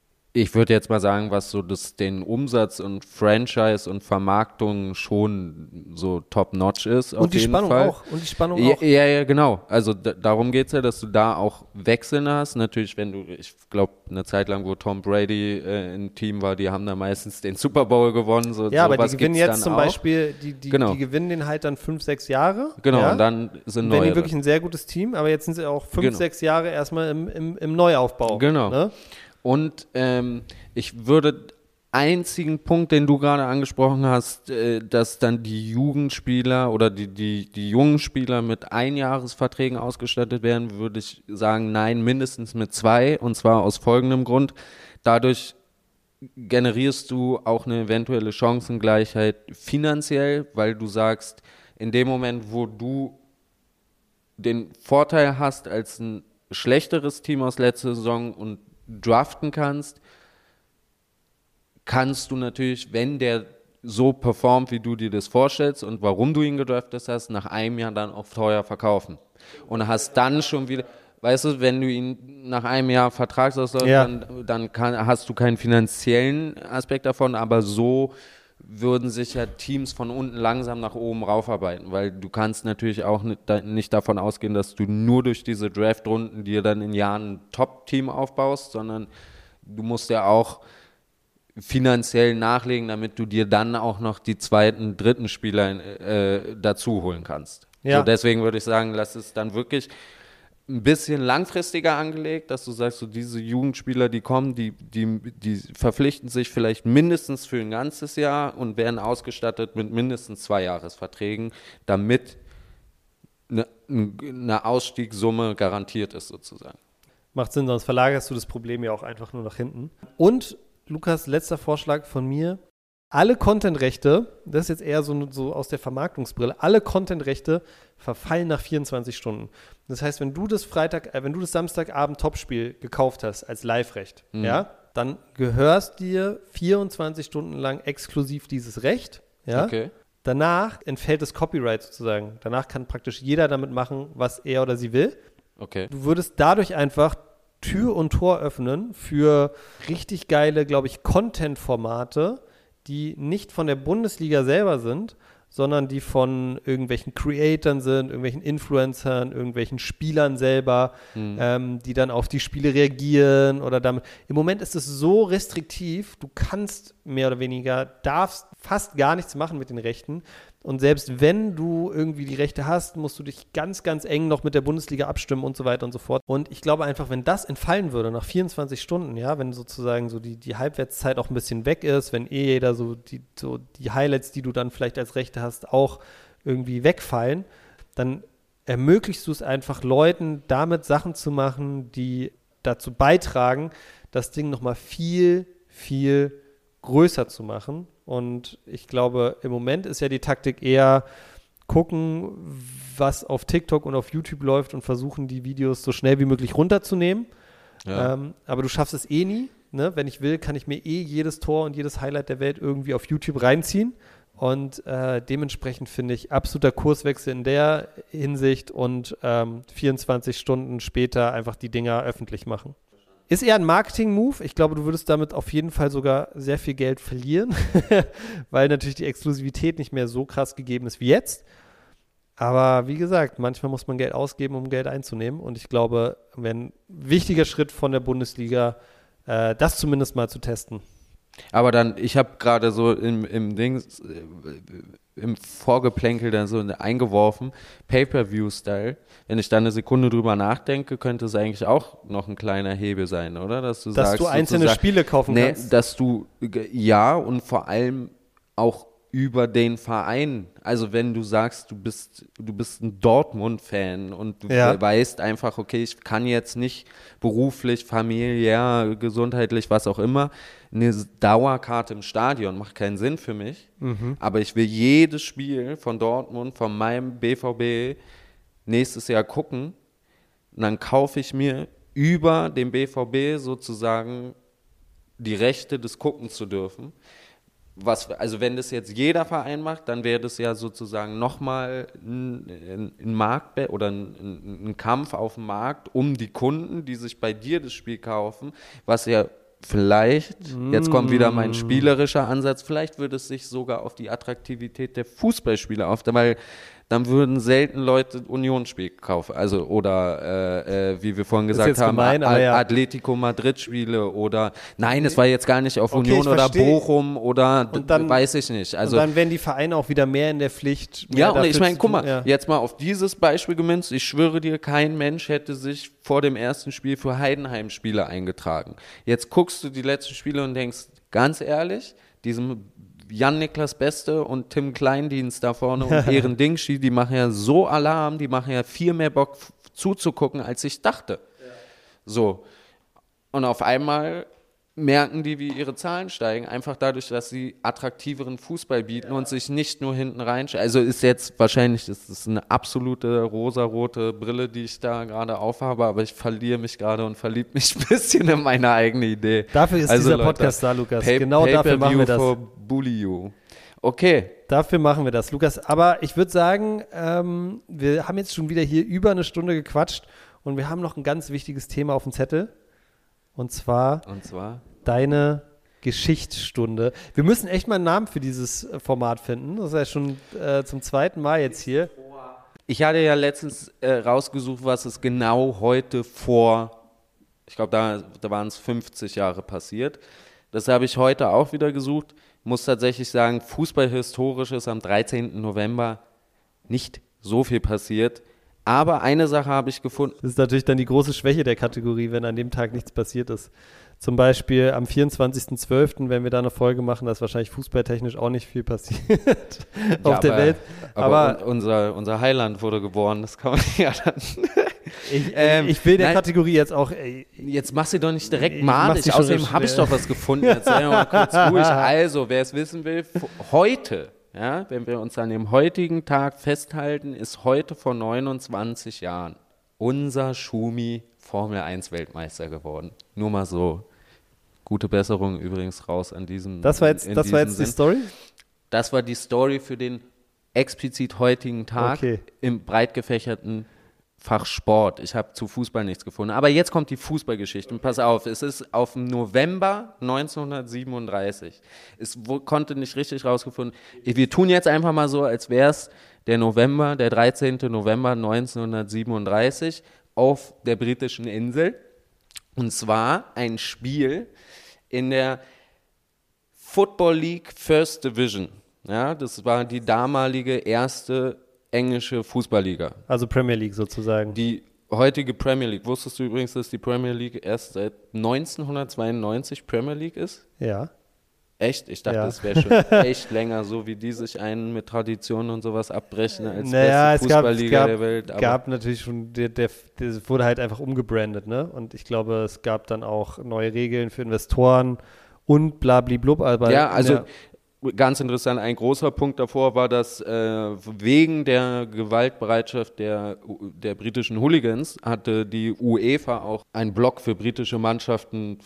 ich würde jetzt mal sagen, was so das, den Umsatz und Franchise und Vermarktung schon so top-notch ist. und die Spannung Fall. auch. Und die Spannung Ja, auch. ja, ja, genau. Also da, darum geht's ja, dass du da auch Wechseln hast. Natürlich, wenn du, ich glaube, eine Zeit lang, wo Tom Brady äh, im Team war, die haben da meistens den Super Bowl gewonnen. So, Ja, aber die gewinnen jetzt zum auch. Beispiel, die, die, Genau. die gewinnen den halt dann fünf, sechs Jahre. Genau, ja? und dann sind wenn neue. die wirklich ein sehr gutes Team, aber jetzt sind sie auch fünf, Genau. sechs Jahre erstmal im, im, im Neuaufbau. Genau. Ne? Und ähm, ich würde einzigen Punkt, den du gerade angesprochen hast, äh, dass dann die Jugendspieler oder die, die, die jungen Spieler mit Einjahresverträgen ausgestattet werden, würde ich sagen, nein, mindestens mit zwei. Und zwar aus folgendem Grund. Dadurch generierst du auch eine eventuelle Chancengleichheit finanziell, weil du sagst, in dem Moment, wo du den Vorteil hast als ein schlechteres Team aus letzter Saison und draften kannst, kannst du natürlich, wenn der so performt, wie du dir das vorstellst und warum du ihn gedraftet hast, nach einem Jahr dann auch teuer verkaufen. Und hast dann schon wieder, weißt du, wenn du ihn nach einem Jahr Vertragsauslauf, Ja. dann, dann kann, hast du keinen finanziellen Aspekt davon, aber so würden sich ja Teams von unten langsam nach oben raufarbeiten, weil du kannst natürlich auch nicht, da- nicht davon ausgehen, dass du nur durch diese Draft-Runden dir dann in Jahren ein Top-Team aufbaust, sondern du musst ja auch finanziell nachlegen, damit du dir dann auch noch die zweiten, dritten Spieler äh, dazu holen kannst. Ja. So, deswegen würde ich sagen, lass es dann wirklich ein bisschen langfristiger angelegt, dass du sagst, so diese Jugendspieler, die kommen, die, die, die verpflichten sich vielleicht mindestens für ein ganzes Jahr und werden ausgestattet mit mindestens zwei Jahresverträgen, damit eine, eine Ausstiegssumme garantiert ist sozusagen. Macht Sinn, sonst verlagerst du das Problem ja auch einfach nur nach hinten. Und Lukas, letzter Vorschlag von mir. Alle Content-Rechte, das ist jetzt eher so, so aus der Vermarktungsbrille, alle Content-Rechte verfallen nach 24 Stunden. Das heißt, wenn du das Freitag, äh, wenn du das Samstagabend Topspiel gekauft hast als Live-Recht, ja, dann gehörst dir 24 Stunden lang exklusiv dieses Recht, ja. Okay. Danach entfällt das Copyright sozusagen. Danach kann praktisch jeder damit machen, was er oder sie will. Okay. Du würdest dadurch einfach Tür und Tor öffnen für richtig geile, glaube ich, Content-Formate, die nicht von der Bundesliga selber sind, sondern die von irgendwelchen Creatoren sind, irgendwelchen Influencern, irgendwelchen Spielern selber, mhm. ähm, die dann auf die Spiele reagieren oder damit. Im Moment ist es so restriktiv, du kannst mehr oder weniger, darfst fast gar nichts machen mit den Rechten. Und selbst wenn du irgendwie die Rechte hast, musst du dich ganz, ganz eng noch mit der Bundesliga abstimmen und so weiter und so fort. Und ich glaube einfach, wenn das entfallen würde nach 24 Stunden, ja, wenn sozusagen so die, die Halbwertszeit auch ein bisschen weg ist, wenn eh jeder so die, so die Highlights, die du dann vielleicht als Rechte hast, auch irgendwie wegfallen, dann ermöglichst du es einfach Leuten, damit Sachen zu machen, die dazu beitragen, das Ding nochmal viel, viel größer zu machen und ich glaube, im Moment ist ja die Taktik eher gucken, was auf TikTok und auf YouTube läuft und versuchen, die Videos so schnell wie möglich runterzunehmen. Ja. Ähm, aber du schaffst es eh nie. Ne? Wenn ich will, kann ich mir eh jedes Tor und jedes Highlight der Welt irgendwie auf YouTube reinziehen. Und äh, dementsprechend finde ich absoluter Kurswechsel in der Hinsicht und ähm, 24 Stunden später einfach die Dinger öffentlich machen. Ist eher ein Marketing-Move. Ich glaube, du würdest damit auf jeden Fall sogar sehr viel Geld verlieren, weil natürlich die Exklusivität nicht mehr so krass gegeben ist wie jetzt. Aber wie gesagt, manchmal muss man Geld ausgeben, um Geld einzunehmen. Und ich glaube, wäre ein wichtiger Schritt von der Bundesliga, äh, das zumindest mal zu testen. Aber dann, ich habe gerade so im, im Ding, äh, im Vorgeplänkel dann so eingeworfen, Pay-Per-View-Style wenn ich dann eine Sekunde drüber nachdenke, könnte es eigentlich auch noch ein kleiner Hebel sein, oder? Dass du, dass sagst, du einzelne Spiele kaufen nee, kannst. Dass du, ja, und vor allem auch über den Verein. Also wenn du sagst, du bist, du bist ein Dortmund-Fan und du ja. weißt einfach, okay, ich kann jetzt nicht beruflich, familiär, gesundheitlich, was auch immer, eine Dauerkarte im Stadion macht keinen Sinn für mich. Mhm. Aber ich will jedes Spiel von Dortmund, von meinem BVB nächstes Jahr gucken. Und dann kaufe ich mir über den BVB sozusagen die Rechte des Gucken zu dürfen. Was, also wenn das jetzt jeder Verein macht, dann wäre das ja sozusagen nochmal ein, ein Markt oder ein, ein, Kampf auf dem Markt um die Kunden, die sich bei dir das Spiel kaufen, was ja vielleicht, jetzt kommt wieder mein mm. spielerischer Ansatz, vielleicht würde es sich sogar auf die Attraktivität der Fußballspieler auf, weil dann würden selten Leute Unionsspiel kaufen. Also oder äh, äh, wie wir vorhin gesagt haben, gemein, A ja. Atletico Madrid Spiele oder nein, es war jetzt gar nicht auf okay, Union oder Bochum oder dann, weiß ich nicht. Also und dann werden die Vereine auch wieder mehr in der Pflicht. Ja, und ich meine, guck mal, ja. jetzt mal auf dieses Beispiel gemünzt. Ich schwöre dir, kein Mensch hätte sich vor dem ersten Spiel für Heidenheim Spiele eingetragen. Jetzt guckst du die letzten Spiele und denkst, ganz ehrlich, diesem Jan-Niklas Beste und Tim Kleindienst da vorne und Ehren Dingschi, die machen ja so Alarm, die machen ja viel mehr Bock zuzugucken, als ich dachte. Ja. So. Und auf einmal merken die, wie ihre Zahlen steigen, einfach dadurch, dass sie attraktiveren Fußball bieten und sich nicht nur hinten reinstellen. Also ist jetzt wahrscheinlich, ist es eine absolute rosarote Brille, die ich da gerade aufhabe, aber ich verliere mich gerade und verliebe mich ein bisschen in meine eigene Idee. Dafür ist also dieser Leute, Podcast da, Lukas. Pay, genau Pay dafür machen wir das. Bully Okay. Dafür machen wir das, Lukas. Aber ich würde sagen, ähm, wir haben jetzt schon wieder hier über eine Stunde gequatscht und wir haben noch ein ganz wichtiges Thema auf dem Zettel. Und zwar, Und zwar? Deine Geschichtsstunde. Wir müssen echt mal einen Namen für dieses äh, Format finden. Das ist ja schon äh, zum zweiten Mal jetzt hier. Ich hatte ja letztens äh, rausgesucht, was es genau heute vor, ich glaube, da, da waren es 50 Jahre passiert. Das habe ich heute auch wieder gesucht. Muss tatsächlich sagen, fußballhistorisch ist am 13. November nicht so viel passiert. Aber eine Sache habe ich gefunden. Das ist natürlich dann die große Schwäche der Kategorie, wenn an dem Tag nichts passiert ist. Zum Beispiel am 24.12., wenn wir da eine Folge machen, da ist wahrscheinlich fußballtechnisch auch nicht viel passiert auf ja, der aber, Welt. Aber, aber unser, unser Heiland wurde geboren, das kann man ja dann. ich, ähm, ich, will der nein, Kategorie jetzt auch. Ey, jetzt mach sie doch nicht direkt malig. Außerdem habe ich doch was gefunden. Jetzt sei mal kurz ruhig. Also, wer es wissen will, heute ja, wenn wir uns an dem heutigen Tag festhalten, ist heute vor 29 Jahren unser Schumi Formel 1 Weltmeister geworden. Nur mal so. Gute Besserung übrigens raus an diesem. Das war jetzt, das war jetzt die Story? Das war die Story für den explizit heutigen Tag okay. im breit gefächerten Fach Sport. Ich habe zu Fußball nichts gefunden. Aber jetzt kommt die Fußballgeschichte. Und pass auf, es ist auf November 1937. Es konnte nicht richtig rausgefunden. Wir tun jetzt einfach mal so, als wäre es der November, der 13. November 1937 auf der britischen Insel. Und zwar ein Spiel in der Football League First Division. Ja, das war die damalige erste englische Fußballliga. Also Premier League sozusagen. Die heutige Premier League. Wusstest du übrigens, dass die Premier League erst seit 1992 Premier League ist? Ja. Echt? Ich dachte, Ja. das wäre schon echt länger, so wie die sich einen mit Traditionen und sowas abbrechen als Naja, beste es gab, es Fußballliga gab, der Welt. Aber gab natürlich schon, der, der, der wurde halt einfach umgebrandet, ne? Und ich glaube, es gab dann auch neue Regeln für Investoren und blablablub. Aber ja, also der- ganz interessant, ein großer Punkt davor war, dass äh, wegen der Gewaltbereitschaft der, der britischen Hooligans hatte die UEFA auch einen Block für britische Mannschaften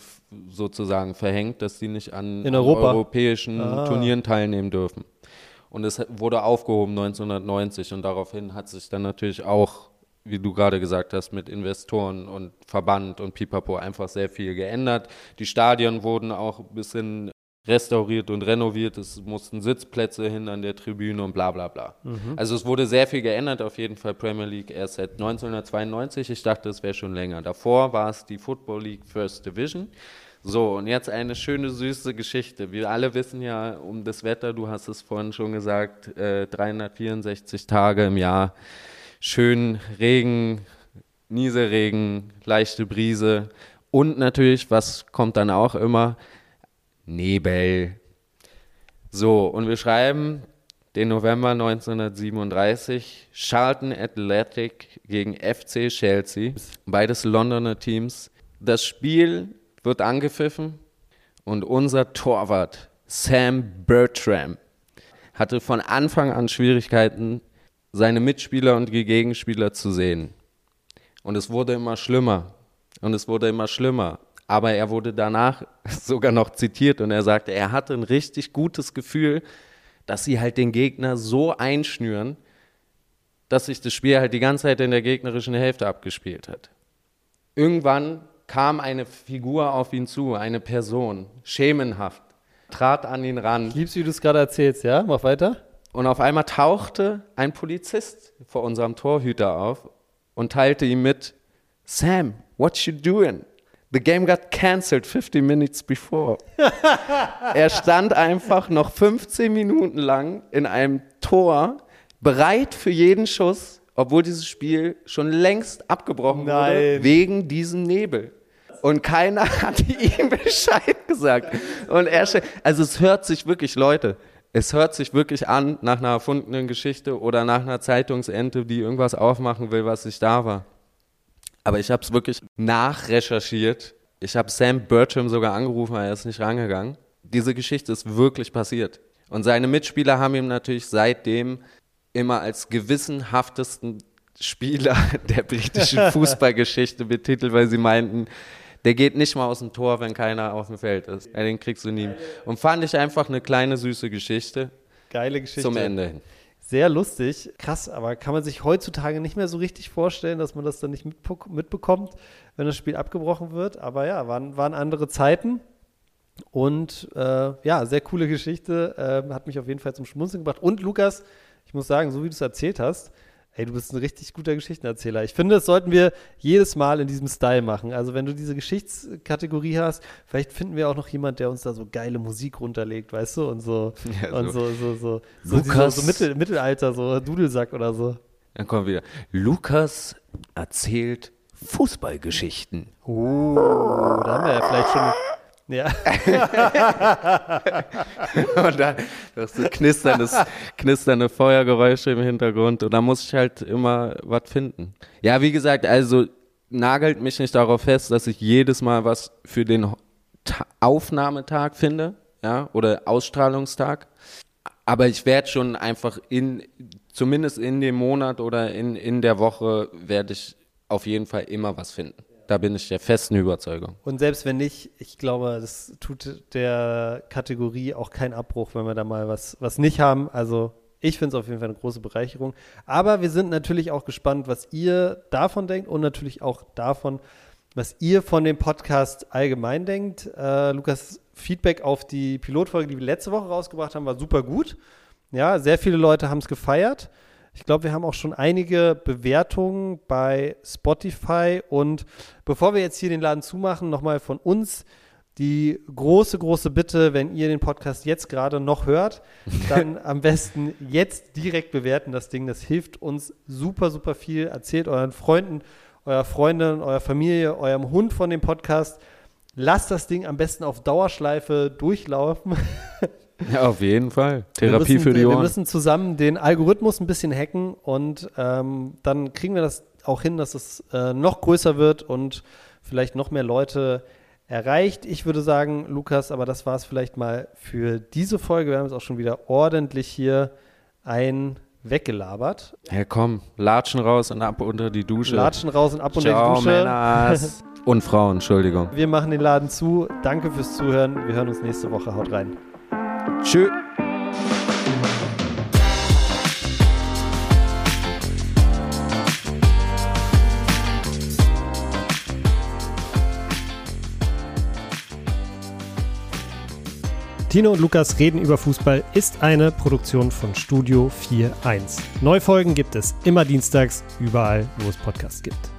sozusagen verhängt, dass sie nicht an, an europäischen Ah. Turnieren teilnehmen dürfen. Und es wurde aufgehoben 1990 und daraufhin hat sich dann natürlich auch, wie du gerade gesagt hast, mit Investoren und Verband und Pipapo einfach sehr viel geändert. Die Stadien wurden auch ein bisschen restauriert und renoviert. Es mussten Sitzplätze hin an der Tribüne und bla bla bla. Also es wurde sehr viel geändert, auf jeden Fall Premier League erst seit 1992. Ich dachte, es wäre schon länger. Davor war es die Football League First Division. So, und jetzt eine schöne, süße Geschichte. Wir alle wissen ja um das Wetter, du hast es vorhin schon gesagt, äh, 364 Tage im Jahr. Schön Regen, Nieselregen, leichte Brise und natürlich, was kommt dann auch immer? Nebel. So, und wir schreiben den November 1937, Charlton Athletic gegen FC Chelsea, beides Londoner Teams. Das Spiel wird angepfiffen und unser Torwart Sam Bertram hatte von Anfang an Schwierigkeiten, seine Mitspieler und die Gegenspieler zu sehen. Und es wurde immer schlimmer. Und es wurde immer schlimmer. Aber er wurde danach sogar noch zitiert und er sagte, er hatte ein richtig gutes Gefühl, dass sie halt den Gegner so einschnüren, dass sich das Spiel halt die ganze Zeit in der gegnerischen Hälfte abgespielt hat. Irgendwann kam eine Figur auf ihn zu, eine Person, schemenhaft, trat an ihn ran Ich lieb's, wie du es gerade erzählst, ja? Mach weiter. und auf einmal tauchte ein Polizist vor unserem Torhüter auf und teilte ihm mit, Sam, what you doing? The game got cancelled 50 minutes before. er stand einfach noch 15 Minuten lang in einem Tor, bereit für jeden Schuss, obwohl dieses Spiel schon längst abgebrochen wurde, Nein. wegen diesem Nebel. Und keiner hat ihm Bescheid gesagt. Und er, also es hört sich wirklich, Leute, es hört sich wirklich an nach einer erfundenen Geschichte oder nach einer Zeitungsente, die irgendwas aufmachen will, was nicht da war. Aber ich habe es wirklich nachrecherchiert. Ich habe Sam Bertram sogar angerufen, aber er ist nicht rangegangen. Diese Geschichte ist wirklich passiert. Und seine Mitspieler haben ihm natürlich seitdem immer als gewissenhaftesten Spieler der britischen Fußballgeschichte betitelt, weil sie meinten, der geht nicht mal aus dem Tor, wenn keiner auf dem Feld ist. Ja, den kriegst du nie. Und fand ich einfach eine kleine süße Geschichte Geile Geschichte. zum Ende hin. Sehr lustig. Krass, aber kann man sich heutzutage nicht mehr so richtig vorstellen, dass man das dann nicht mitbe- mitbekommt, wenn das Spiel abgebrochen wird. Aber ja, waren, waren andere Zeiten. Und äh, ja, sehr coole Geschichte. ähm, hat mich auf jeden Fall zum Schmunzeln gebracht. Und Lukas, ich muss sagen, so wie du es erzählt hast, ey, du bist ein richtig guter Geschichtenerzähler. Ich finde, das sollten wir jedes Mal in diesem Style machen. Also, wenn du diese Geschichtskategorie hast, vielleicht finden wir auch noch jemand, der uns da so geile Musik runterlegt, weißt du? Und so, Ja, und so. so, so, so, so, Lukas- so, so Mittel, Mittelalter, so Dudelsack oder so. Dann kommt wieder. Lukas erzählt Fußballgeschichten. Oh, da haben wir ja vielleicht schon. Ja, Und dann das so knisterndes, knisternde Feuergeräusche im Hintergrund. Und da muss ich halt immer was finden. Ja, wie gesagt, also nagelt mich nicht darauf fest, dass ich jedes Mal was für den Ta Aufnahmetag finde, ja, oder Ausstrahlungstag. Aber ich werde schon einfach in, zumindest in dem Monat oder in, in der Woche, werde ich auf jeden Fall immer was finden. Da bin ich der festen Überzeugung. und selbst wenn nicht, ich glaube, das tut der Kategorie auch keinen Abbruch, wenn wir da mal was, was nicht haben. Also, Ich finde es auf jeden Fall eine große Bereicherung. Aber wir sind natürlich auch gespannt, was ihr davon denkt und natürlich auch davon, was ihr von dem Podcast allgemein denkt. Äh, Lukas, Feedback auf die Pilotfolge, die wir letzte Woche rausgebracht haben, war super gut. Ja, sehr viele Leute haben es gefeiert. Ich glaube, wir haben auch schon einige Bewertungen bei Spotify. Und bevor wir jetzt hier den Laden zumachen, nochmal von uns die große, große Bitte, wenn ihr den Podcast jetzt gerade noch hört, dann am besten jetzt direkt bewerten das Ding. Das hilft uns super, super viel. Erzählt euren Freunden, eurer Freundin, eurer Familie, eurem Hund von dem Podcast. Lasst das Ding am besten auf Dauerschleife durchlaufen. Ja, auf jeden Fall. Therapie müssen, für die Ohren. Wir müssen zusammen den Algorithmus ein bisschen hacken und ähm, dann kriegen wir das auch hin, dass es äh, noch größer wird und vielleicht noch mehr Leute erreicht. Ich würde sagen, Lukas, aber das war es vielleicht mal für diese Folge. Wir haben es auch schon wieder ordentlich hier ein weggelabert. Ja, komm, latschen raus und ab unter die Dusche. Latschen raus und ab unter Ciao, die Dusche. Männers. und Frauen, Entschuldigung. Wir machen den Laden zu. Danke fürs Zuhören. Wir hören uns nächste Woche. Haut rein. Tschüss. Tino und Lukas reden über Fußball ist eine Produktion von Studio 4.1. Neufolgen gibt es immer dienstags, überall, wo es Podcasts gibt.